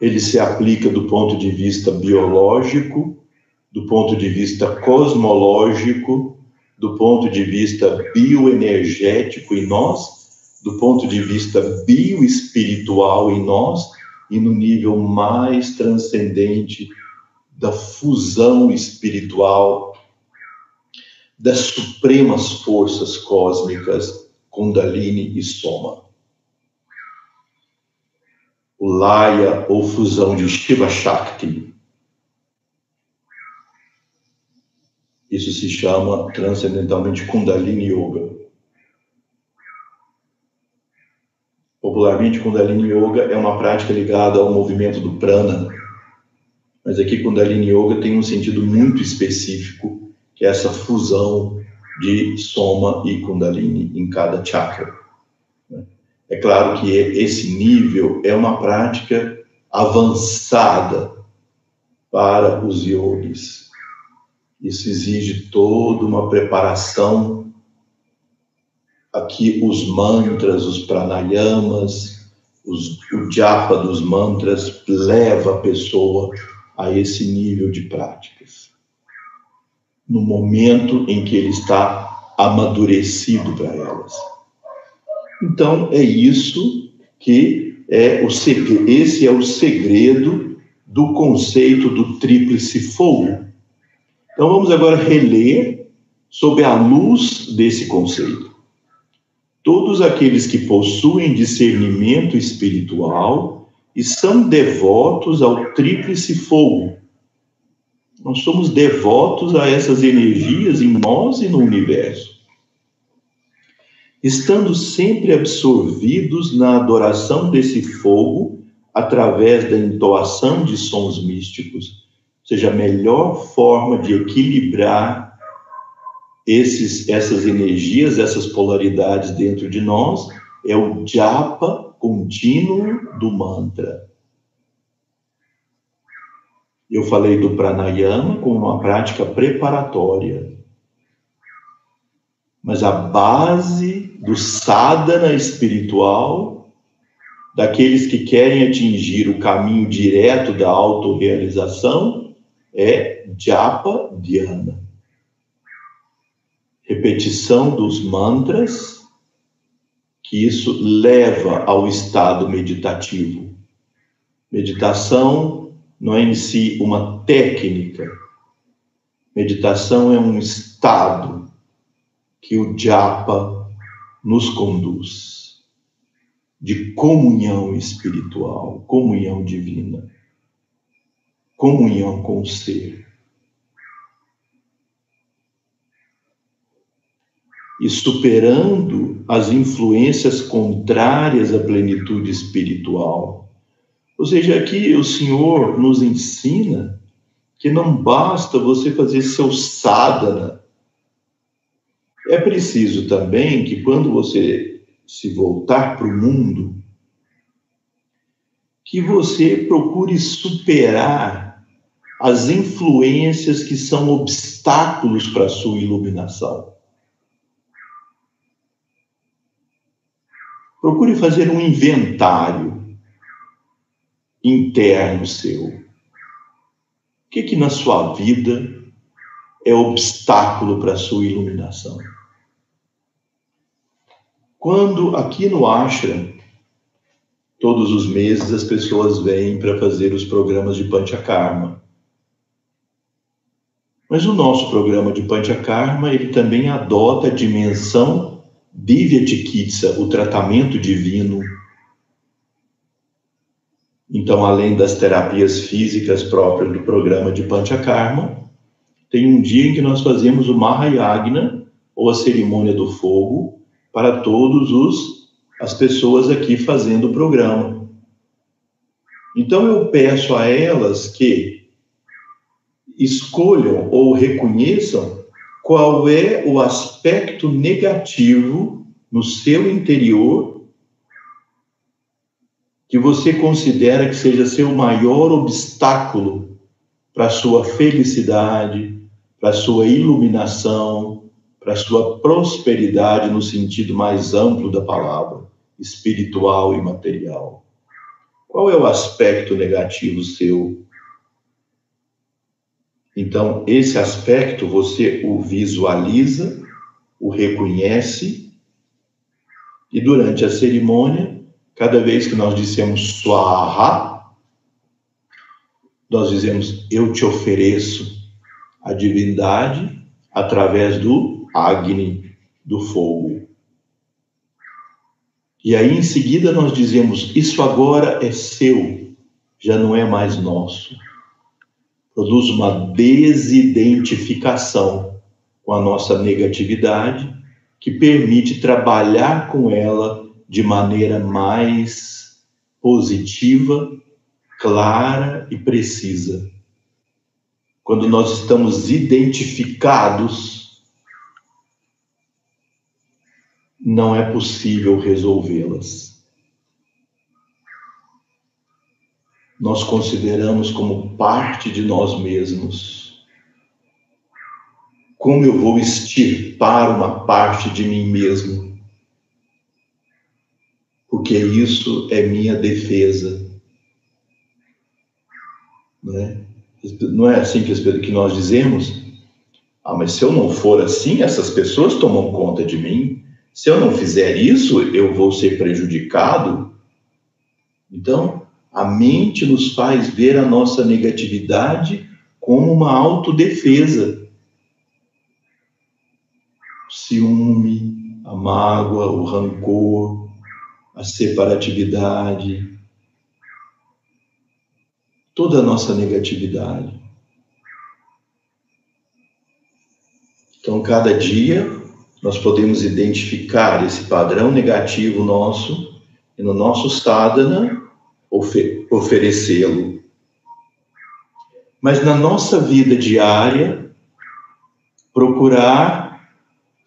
Ele se aplica do ponto de vista biológico, do ponto de vista cosmológico, do ponto de vista bioenergético em nós, do ponto de vista bioespiritual em nós e no nível mais transcendente da fusão espiritual das supremas forças cósmicas Kundalini e Soma. O Laya ou fusão de Shiva Shakti. Isso se chama transcendentalmente Kundalini Yoga. Popularmente, Kundalini Yoga é uma prática ligada ao movimento do prana, mas aqui Kundalini Yoga tem um sentido muito específico que é essa fusão de Soma e Kundalini em cada chakra. É claro que esse nível é uma prática avançada para os yogis. Isso exige toda uma preparação. Aqui os mantras, os pranayamas, os, o japa dos mantras leva a pessoa a esse nível de práticas no momento em que ele está amadurecido para elas. Então, é isso que é o esse é o segredo do conceito do tríplice fogo. Então, vamos agora reler sob a luz desse conceito. Todos aqueles que possuem discernimento espiritual e são devotos ao tríplice fogo, nós somos devotos a essas energias em nós e no universo. Estando sempre absorvidos na adoração desse fogo, através da entoação de sons místicos, ou seja, a melhor forma de equilibrar esses, essas energias, essas polaridades dentro de nós, é o japa contínuo do mantra. Eu falei do pranayama como uma prática preparatória. Mas a base do sadhana espiritual, daqueles que querem atingir o caminho direto da autorrealização, é japa dhyana. Repetição dos mantras, que isso leva ao estado meditativo. Meditação não é em si uma técnica. Meditação é um estado que o japa nos conduz de comunhão espiritual, comunhão divina, comunhão com o ser. E superando as influências contrárias à plenitude espiritual, ou seja, aqui o Senhor nos ensina que não basta você fazer seu sadhana. É preciso também que quando você se voltar para o mundo, que você procure superar as influências que são obstáculos para a sua iluminação. Procure fazer um inventário interno seu. O que que na sua vida é obstáculo para a sua iluminação? Quando aqui no Ashram, todos os meses as pessoas vêm para fazer os programas de Panchakarma. Mas o nosso programa de Panchakarma, ele também adota a dimensão Divya Chikitsa, o tratamento divino então, além das terapias físicas próprias do programa de Panchakarma, tem um dia em que nós fazemos o Mahayagna, ou a cerimônia do fogo, para todos os as pessoas aqui fazendo o programa. Então eu peço a elas que escolham ou reconheçam qual é o aspecto negativo no seu interior que você considera que seja seu maior obstáculo para a sua felicidade, para a sua iluminação, para a sua prosperidade no sentido mais amplo da palavra, espiritual e material. Qual é o aspecto negativo seu? Então, esse aspecto você o visualiza, o reconhece, e durante a cerimônia, cada vez que nós dissemos Swaha, nós dizemos eu te ofereço a divindade através do Agni, do fogo. E aí em seguida nós dizemos: Isso agora é seu, já não é mais nosso. Produz uma desidentificação com a nossa negatividade, que permite trabalhar com ela de maneira mais positiva, clara e precisa. Quando nós estamos identificados não é possível resolvê-las. Nós consideramos como parte de nós mesmos. Como eu vou extirpar uma parte de mim mesmo? Porque isso é minha defesa. Não é, não é assim que nós dizemos? Ah, mas se eu não for assim, essas pessoas tomam conta de mim, se eu não fizer isso, eu vou ser prejudicado. Então, a mente nos faz ver a nossa negatividade como uma autodefesa. O ciúme, a mágoa, o rancor, a separatividade, toda a nossa negatividade. Então, cada dia nós podemos identificar esse padrão negativo nosso e no nosso sadhana oferecê-lo. Mas na nossa vida diária, procurar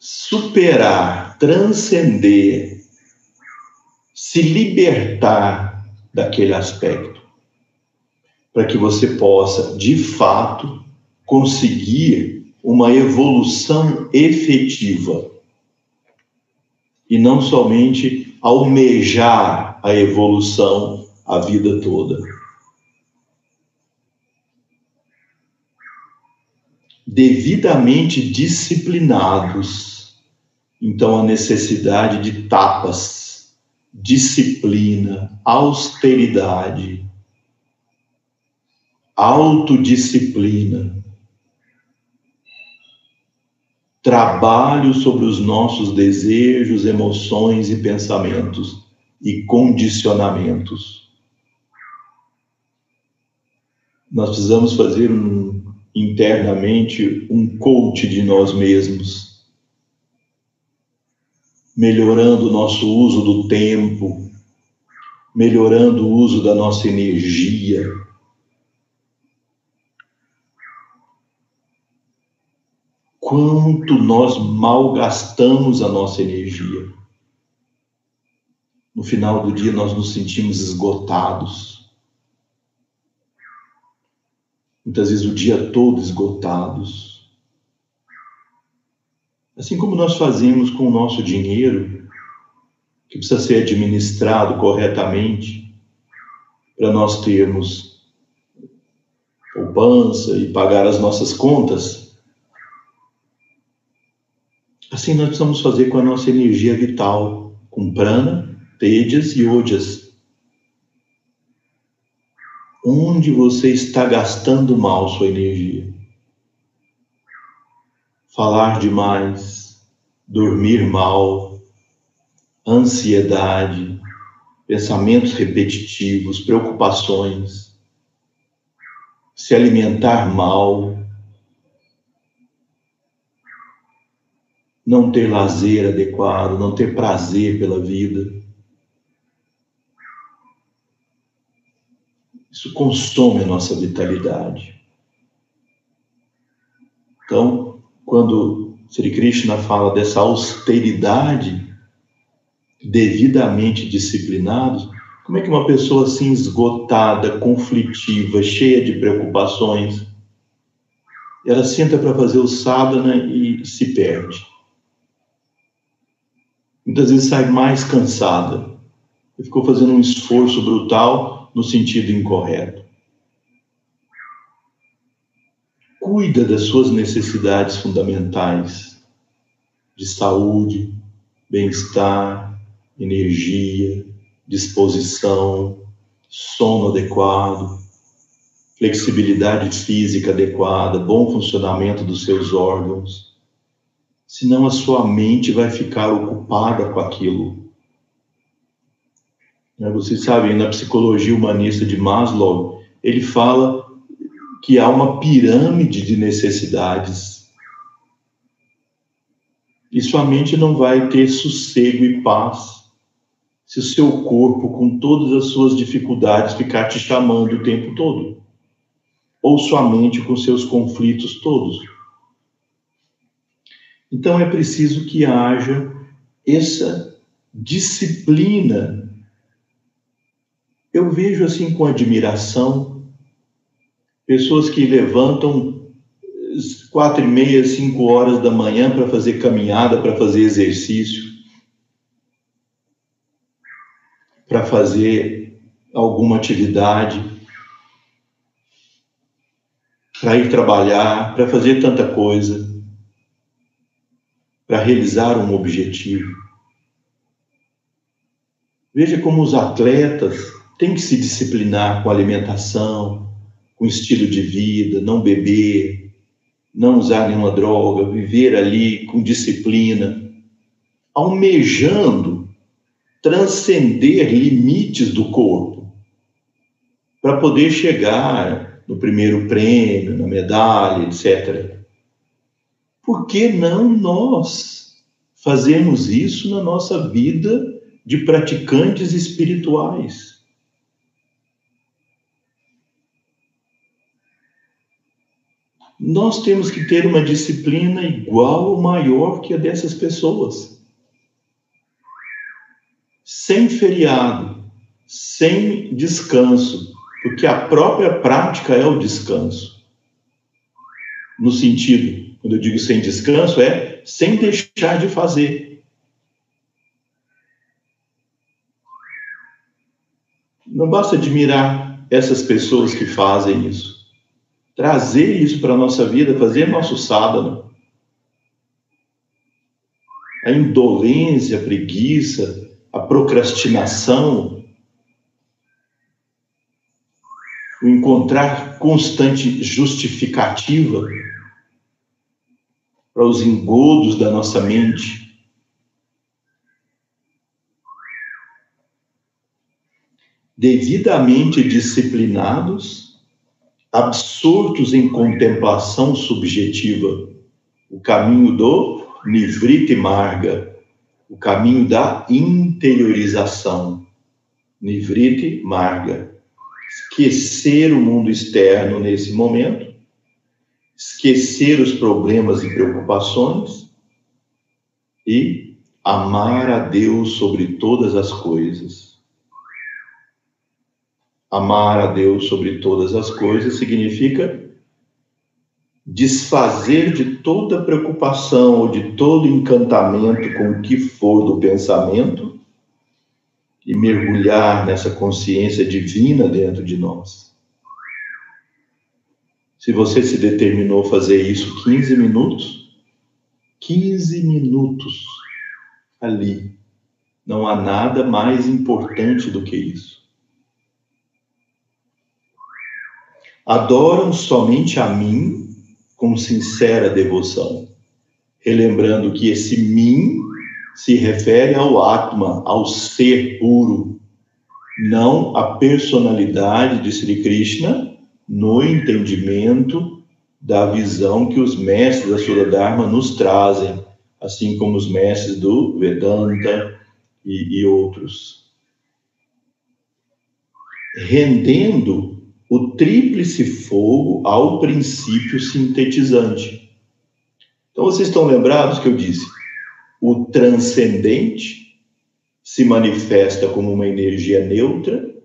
superar, transcender, se libertar daquele aspecto, para que você possa, de fato, conseguir uma evolução efetiva e não somente almejar a evolução a vida toda. Devidamente disciplinados, então a necessidade de tapas, disciplina, austeridade, autodisciplina, trabalho sobre os nossos desejos, emoções e pensamentos e condicionamentos. Nós precisamos fazer um, internamente um coach de nós mesmos, melhorando o nosso uso do tempo, melhorando o uso da nossa energia, quanto nós malgastamos a nossa energia. No final do dia, nós nos sentimos esgotados. Muitas vezes o dia todo esgotados. Assim como nós fazemos com o nosso dinheiro, que precisa ser administrado corretamente, para nós termos poupança e pagar as nossas contas, Assim nós precisamos fazer com a nossa energia vital, com prana, tejas e ojas. Onde você está gastando mal sua energia? Falar demais, dormir mal, ansiedade, pensamentos repetitivos, preocupações, se alimentar mal, não ter lazer adequado, não ter prazer pela vida. Isso consome a nossa vitalidade. Então, quando Sri Krishna fala dessa austeridade, devidamente disciplinados, como é que uma pessoa assim esgotada, conflitiva, cheia de preocupações, ela senta para fazer o sadhana e se perde? muitas vezes sai mais cansada. Ficou fazendo um esforço brutal no sentido incorreto. Cuida das suas necessidades fundamentais de saúde, bem-estar, energia, disposição, sono adequado, flexibilidade física adequada, bom funcionamento dos seus órgãos. Senão a sua mente vai ficar ocupada com aquilo. Né, vocês sabem, na psicologia humanista de Maslow, ele fala que há uma pirâmide de necessidades. E sua mente não vai ter sossego e paz se o seu corpo, com todas as suas dificuldades, ficar te chamando o tempo todo ou sua mente com seus conflitos todos. Então é preciso que haja essa disciplina. Eu vejo assim com admiração pessoas que levantam quatro e meia, cinco horas da manhã para fazer caminhada, para fazer exercício, para fazer alguma atividade para ir trabalhar, para fazer tanta coisa, para realizar um objetivo. Veja como os atletas têm que se disciplinar com alimentação, com estilo de vida, não beber, não usar nenhuma droga, viver ali com disciplina, almejando transcender limites do corpo para poder chegar no primeiro prêmio, na medalha, etc. Por que não nós fazemos isso na nossa vida de praticantes espirituais? Nós temos que ter uma disciplina igual ou maior que a dessas pessoas. Sem feriado, sem descanso, porque a própria prática é o descanso. No sentido, quando eu digo sem descanso, é sem deixar de fazer. Não basta admirar essas pessoas que fazem isso. Trazer isso para a nossa vida, fazer nosso sábado. A indolência, a preguiça, a procrastinação, o encontrar constante justificativa para os engodos da nossa mente. Devidamente disciplinados, absortos em contemplação subjetiva, o caminho do Nivriti Marga, o caminho da interiorização. Nivriti Marga esquecer o mundo externo nesse momento, esquecer os problemas e preocupações e amar a Deus sobre todas as coisas. Amar a Deus sobre todas as coisas significa desfazer de toda preocupação ou de todo encantamento com o que for do pensamento e mergulhar nessa consciência divina dentro de nós. Se você se determinou a fazer isso 15 minutos, 15 minutos ali. Não há nada mais importante do que isso. Adoram somente a mim com sincera devoção, relembrando que esse mim se refere ao Atma, ao ser puro, não à personalidade de Sri Krishna no entendimento da visão que os mestres da Sura Dharma nos trazem, assim como os mestres do Vedanta e, e outros. Rendendo o tríplice fogo ao princípio sintetizante. Então, vocês estão lembrados que eu disse? O transcendente se manifesta como uma energia neutra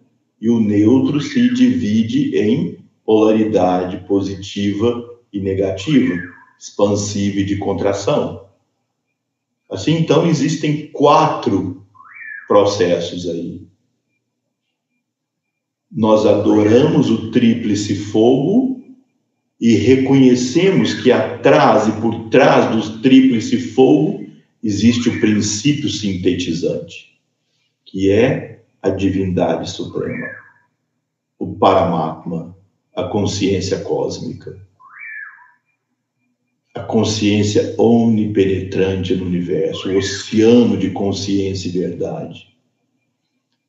e o neutro se divide em polaridade positiva e negativa, expansiva e de contração. Assim, então, existem quatro processos aí. Nós adoramos o tríplice fogo e reconhecemos que atrás e por trás do tríplice fogo existe o princípio sintetizante, que é a divindade suprema, o Paramatma, a consciência cósmica, a consciência omnipenetrante no universo, o oceano de consciência e verdade.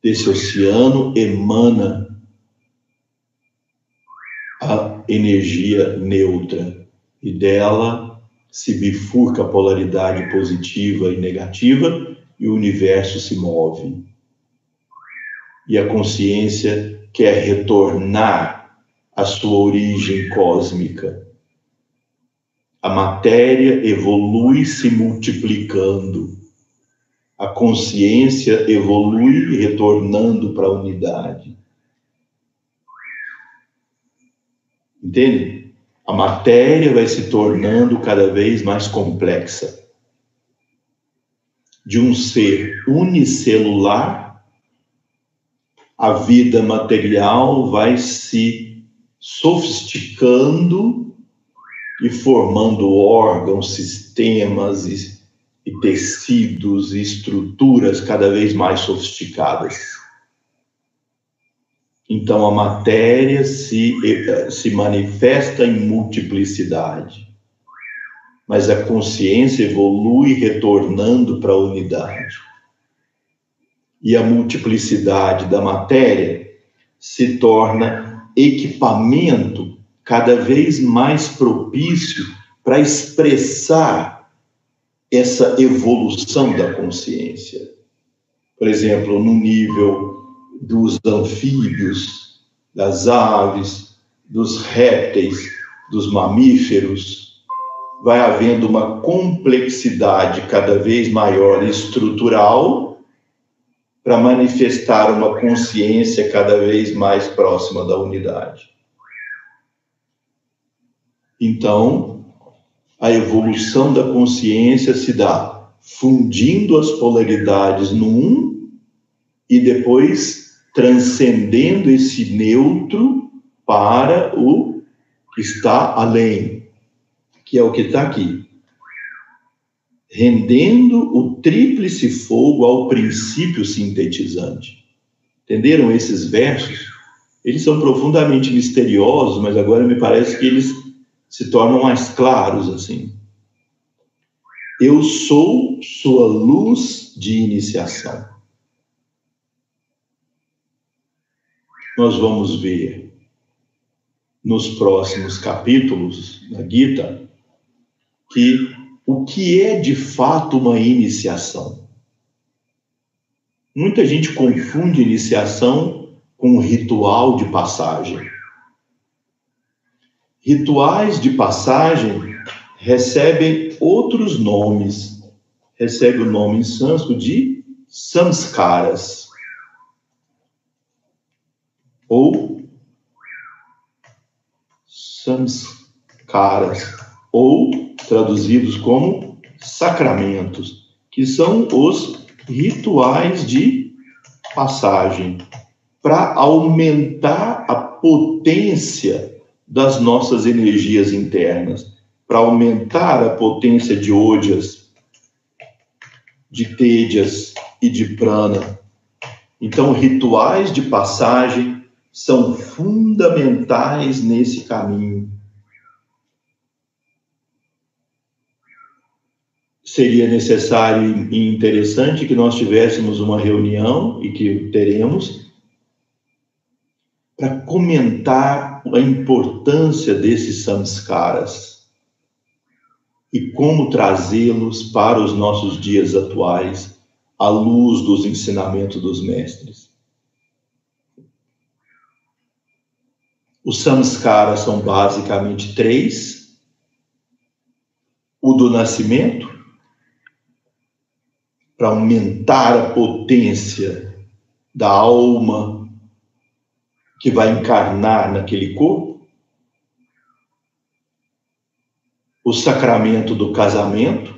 Desse oceano emana energia neutra e dela se bifurca a polaridade positiva e negativa e o universo se move. E a consciência quer retornar à sua origem cósmica. A matéria evolui se multiplicando. A consciência evolui retornando para a unidade. Entende? A matéria vai se tornando cada vez mais complexa. De um ser unicelular, a vida material vai se sofisticando e formando órgãos, sistemas e, e tecidos e estruturas cada vez mais sofisticadas. Então a matéria se, se manifesta em multiplicidade, mas a consciência evolui retornando para a unidade. E a multiplicidade da matéria se torna equipamento cada vez mais propício para expressar essa evolução da consciência. Por exemplo, no nível dos anfíbios, das aves, dos répteis, dos mamíferos, vai havendo uma complexidade cada vez maior estrutural para manifestar uma consciência cada vez mais próxima da unidade. Então, a evolução da consciência se dá fundindo as polaridades no um e depois transcendendo esse neutro para o que está além, que é o que está aqui. Rendendo o tríplice fogo ao princípio sintetizante. Entenderam esses versos? Eles são profundamente misteriosos, mas agora me parece que eles se tornam mais claros assim. Eu sou sua luz de iniciação. Nós vamos ver nos próximos capítulos da Gita que o que é de fato uma iniciação. Muita gente confunde iniciação com ritual de passagem. Rituais de passagem recebem outros nomes. Recebe o nome em sânscrito de samskaras ou samskaras, ou traduzidos como sacramentos, que são os rituais de passagem para aumentar a potência das nossas energias internas, para aumentar a potência de odias, de tédias e de prana. Então, rituais de passagem são fundamentais nesse caminho. Seria necessário e interessante que nós tivéssemos uma reunião, e que teremos, para comentar a importância desses samskaras e como trazê-los para os nossos dias atuais, à luz dos ensinamentos dos mestres. Os samskaras são basicamente três: o do nascimento, para aumentar a potência da alma que vai encarnar naquele corpo, o sacramento do casamento,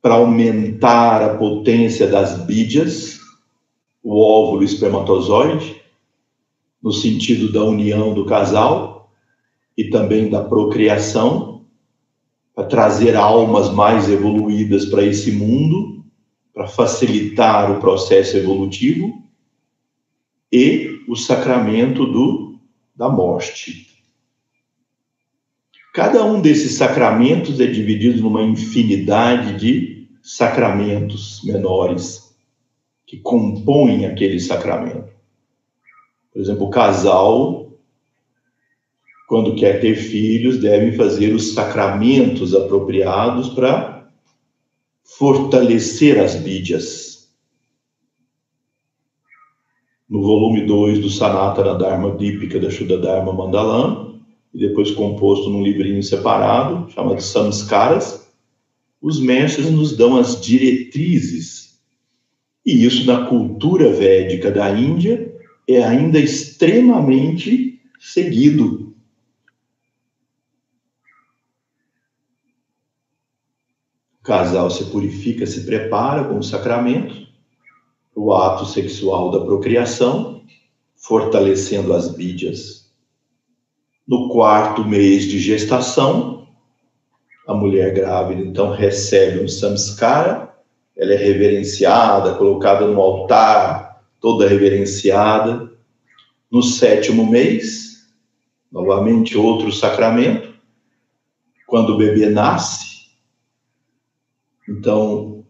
para aumentar a potência das bídias, o óvulo espermatozoide, no sentido da união do casal e também da procriação, para trazer almas mais evoluídas para esse mundo, para facilitar o processo evolutivo, e o sacramento do, da morte. Cada um desses sacramentos é dividido numa infinidade de sacramentos menores que compõem aquele sacramento. Por exemplo, o casal, quando quer ter filhos, deve fazer os sacramentos apropriados para fortalecer as bídias. No volume 2 do Sanatana Dharma Dípica da Shuddha Dharma Mandalam, e depois composto num livrinho separado, chamado Samskaras, os mestres nos dão as diretrizes. E isso na cultura védica da Índia é ainda extremamente seguido. O casal se purifica, se prepara com o sacramento, o ato sexual da procriação, fortalecendo as bídias. No quarto mês de gestação, a mulher grávida então recebe um samskara, ela é reverenciada, colocada no altar, toda reverenciada. No sétimo mês, novamente outro sacramento, quando o bebê nasce, então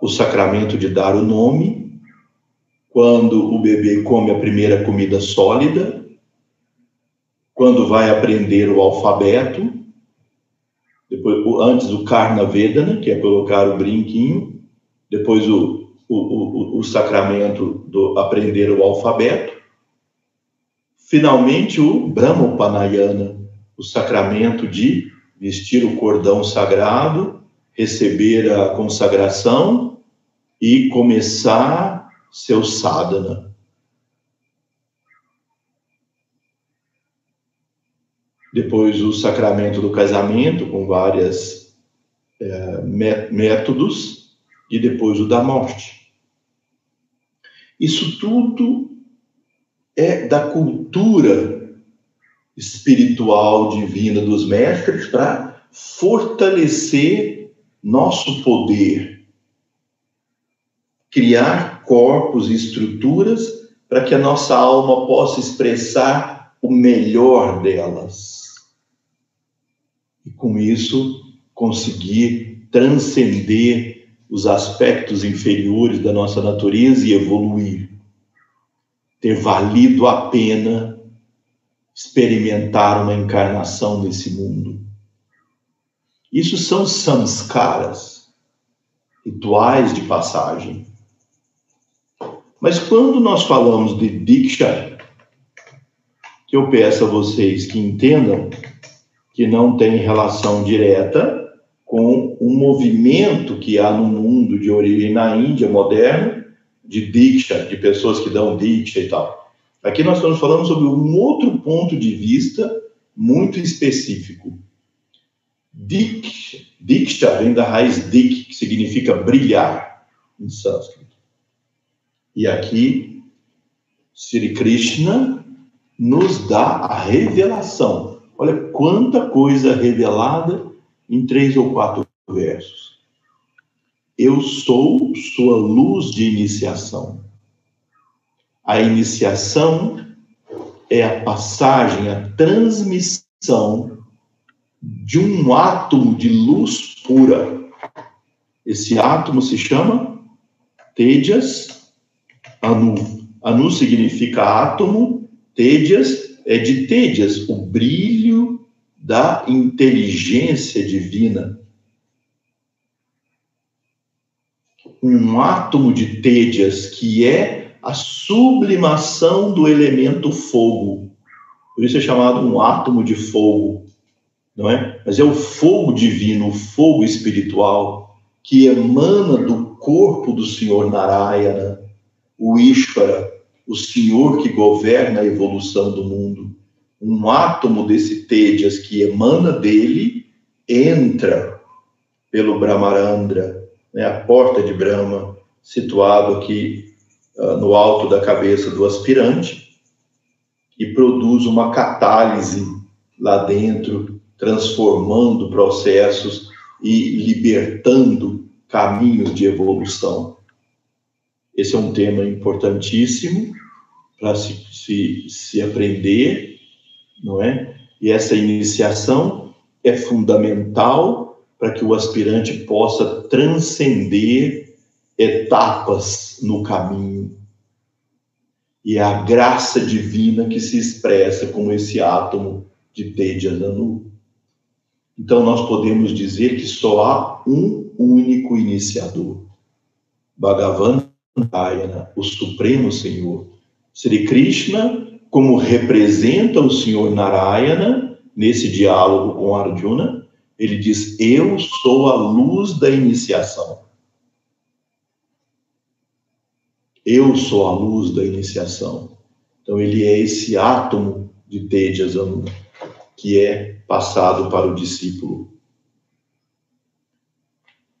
o sacramento de dar o nome, quando o bebê come a primeira comida sólida, quando vai aprender o alfabeto, depois antes o Karna Vedana, que é colocar o brinquinho, depois o o, o, o sacramento do aprender o alfabeto. Finalmente, o Brahmopanayana, o sacramento de vestir o cordão sagrado, receber a consagração e começar seu sadhana. Depois, o sacramento do casamento, com vários é, métodos e depois o da morte. Isso tudo é da cultura espiritual divina dos mestres para fortalecer nosso poder, criar corpos e estruturas para que a nossa alma possa expressar o melhor delas. E com isso conseguir transcender os aspectos inferiores da nossa natureza e evoluir. Ter valido a pena experimentar uma encarnação nesse mundo. Isso são samskaras, rituais de passagem. Mas quando nós falamos de Diksha, que eu peço a vocês que entendam que não tem relação direta com um movimento que há no mundo de origem na Índia moderna, de Diksha, de pessoas que dão Diksha e tal. Aqui nós estamos falando sobre um outro ponto de vista muito específico. Diksha, Diksha vem da raiz Dik, que significa brilhar em sânscrito. E aqui, Sri Krishna nos dá a revelação. Olha quanta coisa revelada em três ou quatro versos. Eu sou sua luz de iniciação. A iniciação é a passagem, a transmissão de um átomo de luz pura. Esse átomo se chama Tejas Anu. Anu significa átomo, Tejas é de Tejas, o brilho da inteligência divina. Um átomo de Tédias, que é a sublimação do elemento fogo. Por isso é chamado um átomo de fogo, não é? Mas é o fogo divino, o fogo espiritual, que emana do corpo do Senhor Narayana, o Ishvara, o Senhor que governa a evolução do mundo um átomo desse Tejas que emana dele entra pelo Brahmarandra, né, a porta de Brahma, situado aqui uh, no alto da cabeça do aspirante, e produz uma catálise lá dentro, transformando processos e libertando caminhos de evolução. Esse é um tema importantíssimo para se, se, se aprender, não é? E essa iniciação é fundamental para que o aspirante possa transcender etapas no caminho. E é a graça divina que se expressa como esse átomo de Tejadanu. Então, nós podemos dizer que só há um único iniciador. Bhagavan Dayana, o Supremo Senhor. Sri Krishna, como representa o Senhor Narayana, nesse diálogo com Arjuna, ele diz: Eu sou a luz da iniciação. Eu sou a luz da iniciação. Então, ele é esse átomo de Tejas que é passado para o discípulo.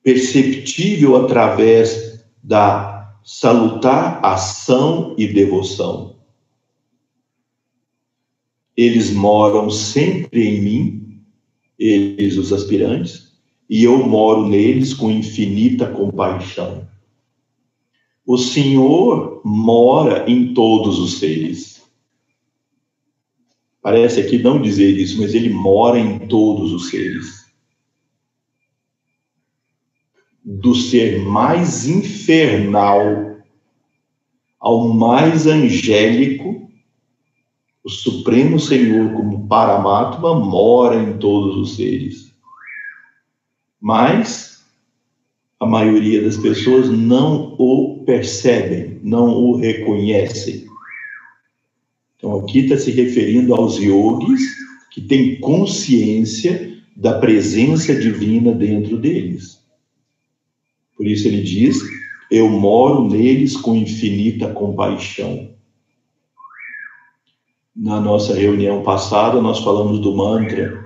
Perceptível através da salutar ação e devoção. Eles moram sempre em mim, eles, os aspirantes, e eu moro neles com infinita compaixão. O Senhor mora em todos os seres Parece aqui não dizer isso, mas ele mora em todos os seres. Do ser mais infernal ao mais angélico, o Supremo Senhor, como Paramatma, mora em todos os seres. Mas a maioria das pessoas não o percebem, não o reconhecem. Então, aqui está se referindo aos yogis que têm consciência da presença divina dentro deles. Por isso ele diz: Eu moro neles com infinita compaixão. Na nossa reunião passada, nós falamos do mantra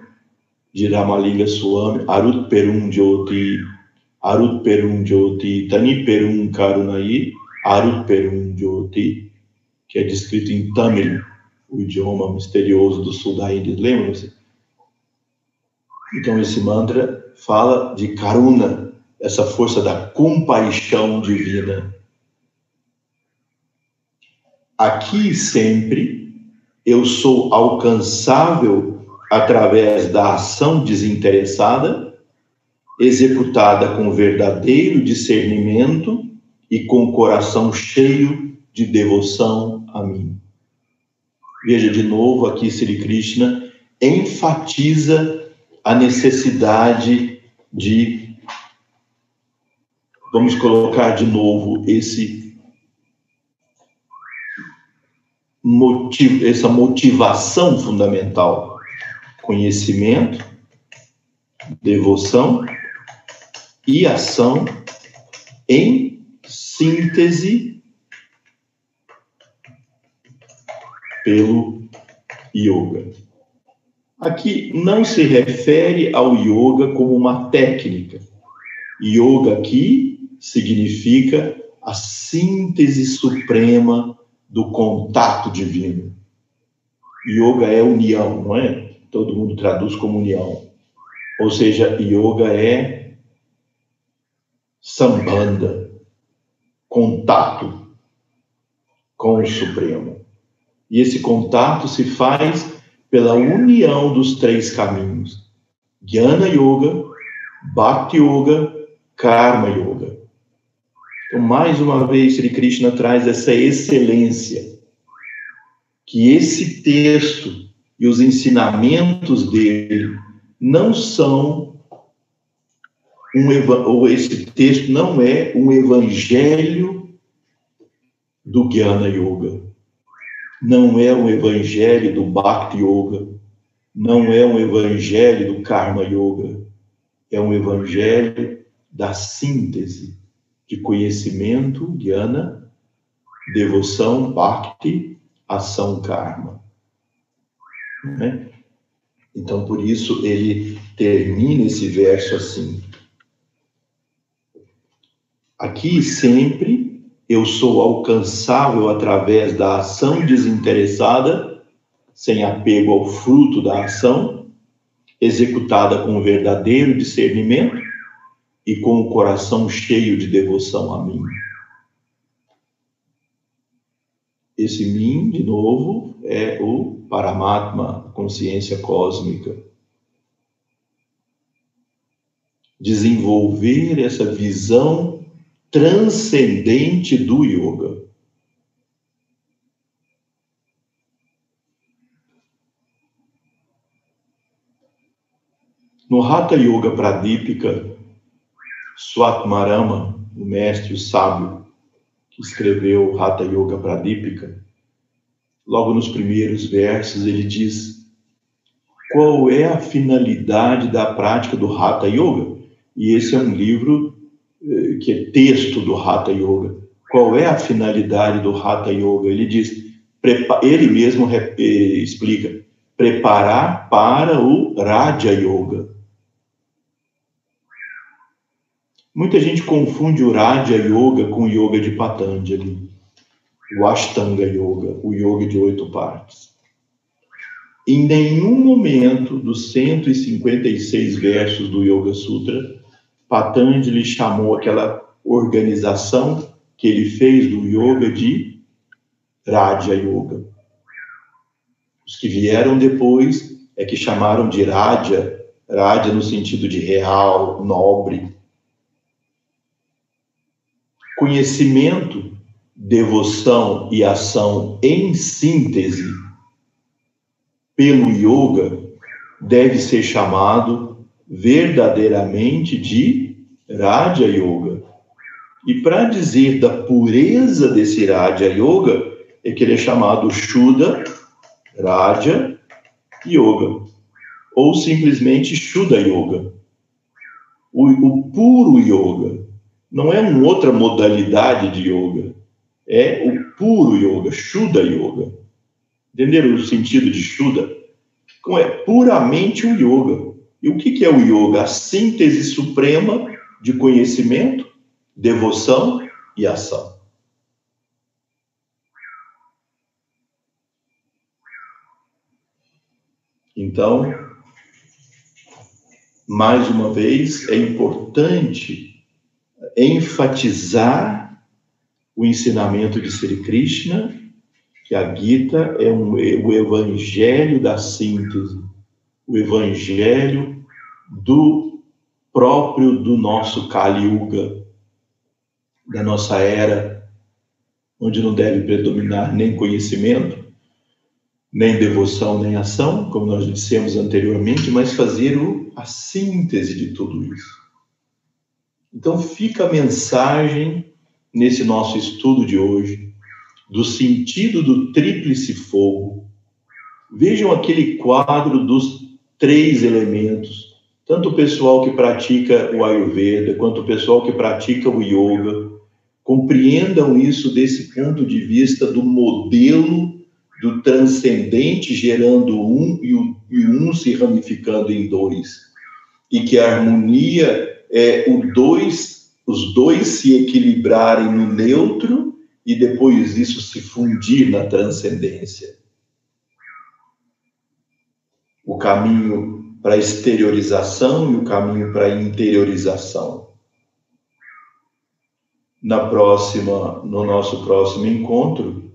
de Ramalinga Swami, Arut Perum Jyoti, Arut Perum Jyoti, Tani Perum Karunai, Arut Perum Jyoti, que é descrito em Tamil, o idioma misterioso do sul da Índia, lembram-se? Então, esse mantra fala de Karuna, essa força da compaixão divina. Aqui sempre eu sou alcançável através da ação desinteressada, executada com verdadeiro discernimento e com coração cheio de devoção a mim. Veja de novo aqui Sri Krishna enfatiza a necessidade de vamos colocar de novo esse motivo, essa motivação fundamental, conhecimento, devoção e ação em síntese pelo yoga. Aqui não se refere ao yoga como uma técnica. Yoga aqui significa a síntese suprema do contato divino. Yoga é união, não é? Todo mundo traduz como união. Ou seja, yoga é sambanda, contato com o Supremo. E esse contato se faz pela união dos três caminhos: Jnana Yoga, Bhakti Yoga, Karma Yoga. Então, mais uma vez, Sri Krishna traz essa excelência que esse texto e os ensinamentos dele não são um ou esse texto não é um evangelho do Jnana Yoga não é um evangelho do Bhakti Yoga, não é um evangelho do Karma Yoga, é um evangelho da síntese de conhecimento, Jnana, devoção, Bhakti, ação, Karma. Né? Então, por isso, ele termina esse verso assim. Aqui sempre eu sou alcançável através da ação desinteressada, sem apego ao fruto da ação, executada com verdadeiro discernimento e com o coração cheio de devoção a mim. Esse mim, de novo, é o Paramatma, consciência cósmica. Desenvolver essa visão transcendente do yoga. No Hatha Yoga Pradipika, Swatmarama, o mestre, o sábio, que escreveu Hatha Yoga Pradipika, logo nos primeiros versos ele diz qual é a finalidade da prática do Hatha Yoga. E esse é um livro eh, que é texto do Hatha Yoga. Qual é a finalidade do Hatha Yoga? Ele diz, ele mesmo eh, explica, preparar para o Raja Yoga. Muita gente confunde o Raja Yoga com o Yoga de Patanjali, o Ashtanga Yoga, o Yoga de oito partes. Em nenhum momento dos 156 versos do Yoga Sutra, Patanjali chamou aquela organização que ele fez do Yoga de Raja Yoga. Os que vieram depois é que chamaram de Raja, Raja no sentido de real, nobre, Conhecimento, devoção e ação em síntese pelo yoga deve ser chamado verdadeiramente de Raja Yoga. E para dizer da pureza desse Raja Yoga, é que ele é chamado Shuddha Raja Yoga, ou simplesmente Shuddha Yoga. O, o puro yoga, não é uma outra modalidade de yoga, é o puro yoga, Shuddha Yoga. Entenderam o sentido de Shuddha? Então é puramente o yoga. E o que é o yoga? A síntese suprema de conhecimento, devoção e ação. Então, mais uma vez, é importante enfatizar o ensinamento de Sri Krishna, que a Gita é um, o evangelho da síntese, o evangelho do próprio do nosso Kali Yuga, da nossa era, onde não deve predominar nem conhecimento, nem devoção, nem ação, como nós dissemos anteriormente, mas fazer o, a síntese de tudo isso. Então fica a mensagem nesse nosso estudo de hoje do sentido do tríplice fogo. Vejam aquele quadro dos três elementos, tanto o pessoal que pratica o Ayurveda quanto o pessoal que pratica o yoga, compreendam isso desse ponto de vista do modelo do transcendente gerando um e o, um se ramificando em dois. E que a harmonia é, o dois, os dois se equilibrarem no neutro e depois isso se fundir na transcendência. O caminho para exteriorização e o caminho para interiorização. Na próxima, no nosso próximo encontro,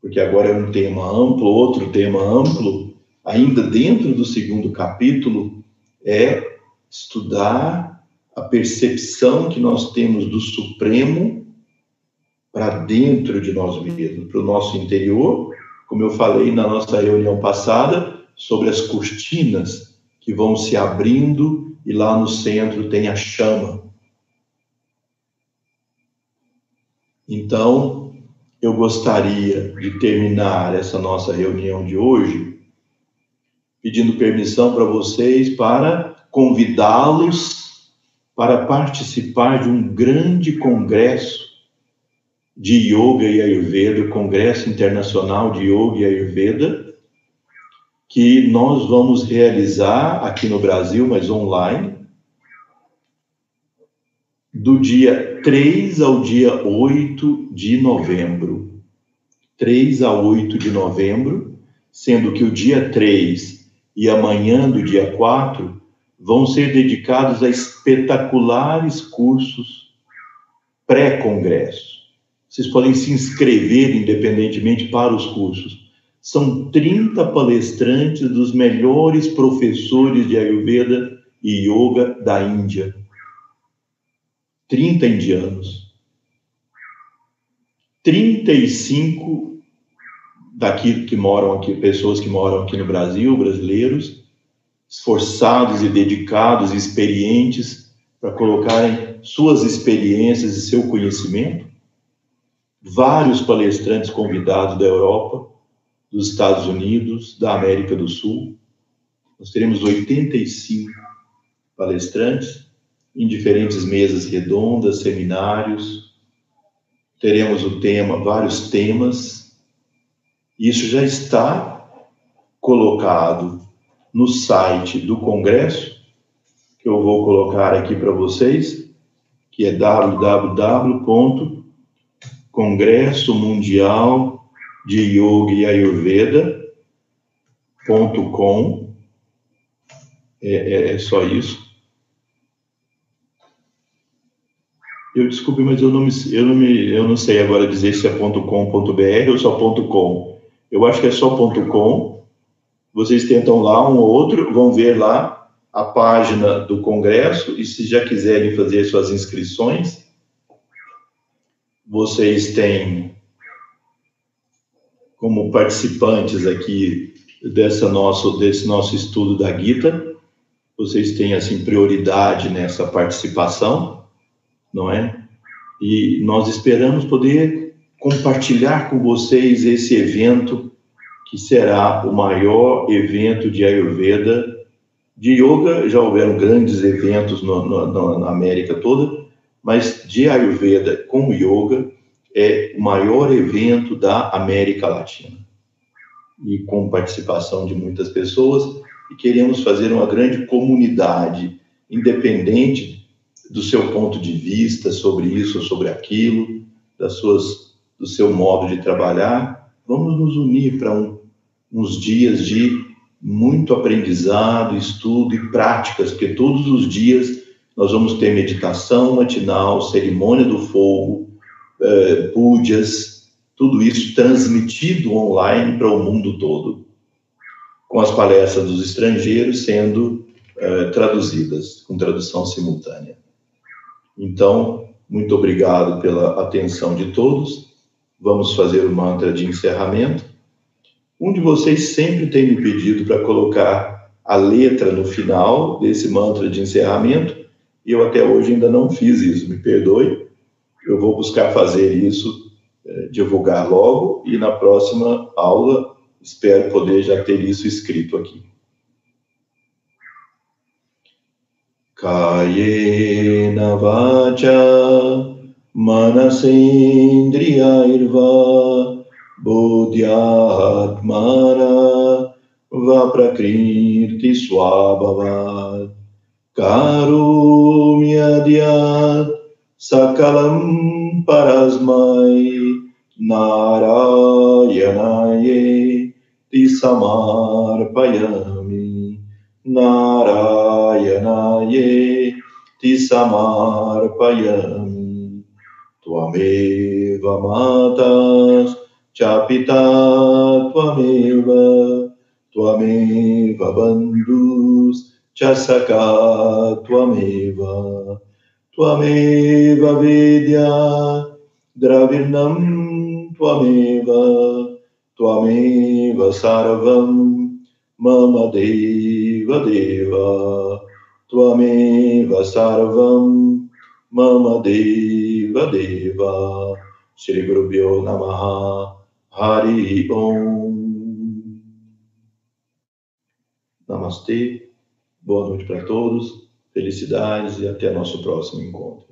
porque agora é um tema amplo, outro tema amplo, ainda dentro do segundo capítulo, é estudar a percepção que nós temos do Supremo para dentro de nós mesmos, para o nosso interior, como eu falei na nossa reunião passada, sobre as cortinas que vão se abrindo e lá no centro tem a chama. Então, eu gostaria de terminar essa nossa reunião de hoje pedindo permissão para vocês para convidá-los para participar de um grande congresso de Yoga e Ayurveda, o Congresso Internacional de Yoga e Ayurveda, que nós vamos realizar aqui no Brasil, mas online, do dia 3 ao dia 8 de novembro. 3 a 8 de novembro, sendo que o dia 3 e amanhã do dia 4 vão ser dedicados a espetaculares cursos pré-congresso. Vocês podem se inscrever independentemente para os cursos. São 30 palestrantes dos melhores professores de Ayurveda e Yoga da Índia. 30 indianos. 35 daqui que moram aqui, pessoas que moram aqui no Brasil, brasileiros, esforçados e dedicados e experientes para colocarem suas experiências e seu conhecimento. Vários palestrantes convidados da Europa, dos Estados Unidos, da América do Sul. Nós teremos 85 palestrantes em diferentes mesas redondas, seminários. Teremos o tema, vários temas. Isso já está colocado no site do Congresso, que eu vou colocar aqui para vocês, que é www.congresso mundial de Yoga Ayurveda.com. É, é, é só isso. Eu desculpe, mas eu não, me, eu, não me, eu não sei agora dizer se é .com.br ou só .com. Eu acho que é só .com. Vocês tentam lá um ou outro, vão ver lá a página do Congresso e se já quiserem fazer suas inscrições, vocês têm como participantes aqui dessa nosso, desse nosso estudo da Gita, vocês têm assim prioridade nessa participação, não é? E nós esperamos poder compartilhar com vocês esse evento que será o maior evento de Ayurveda de yoga. Já houveram grandes eventos no, no, na América toda, mas de Ayurveda com yoga é o maior evento da América Latina. E com participação de muitas pessoas, e queremos fazer uma grande comunidade, independente do seu ponto de vista sobre isso ou sobre aquilo, das suas, do seu modo de trabalhar. Vamos nos unir para um, uns dias de muito aprendizado, estudo e práticas, porque todos os dias nós vamos ter meditação matinal, cerimônia do fogo, pujas, tudo isso transmitido online para o mundo todo, com as palestras dos estrangeiros sendo uh, traduzidas, com tradução simultânea. Então, muito obrigado pela atenção de todos. Vamos fazer o mantra de encerramento. Um de vocês sempre tem me pedido para colocar a letra no final desse mantra de encerramento, e eu até hoje ainda não fiz isso, me perdoe. Eu vou buscar fazer isso, eh, divulgar logo, e na próxima aula espero poder já ter isso escrito aqui. Kayena vacha manasendriyairva bodhyatmara vaprakriti swabhavat karumyadyat sakalam parasmai narayanaye tisamarpayami narayanaye tisamarpayami tvameva matas chapita tvameva tvameva bandhus chasaka tvameva Tvameva Vidya Dravirnam Tvameva Tvameva Sarvam Mama Deva Deva Tvameva Sarvam Mama Deva Deva Shri Guru Namaha Hari Om Namastê, boa noite para todos. Felicidades e até nosso próximo encontro.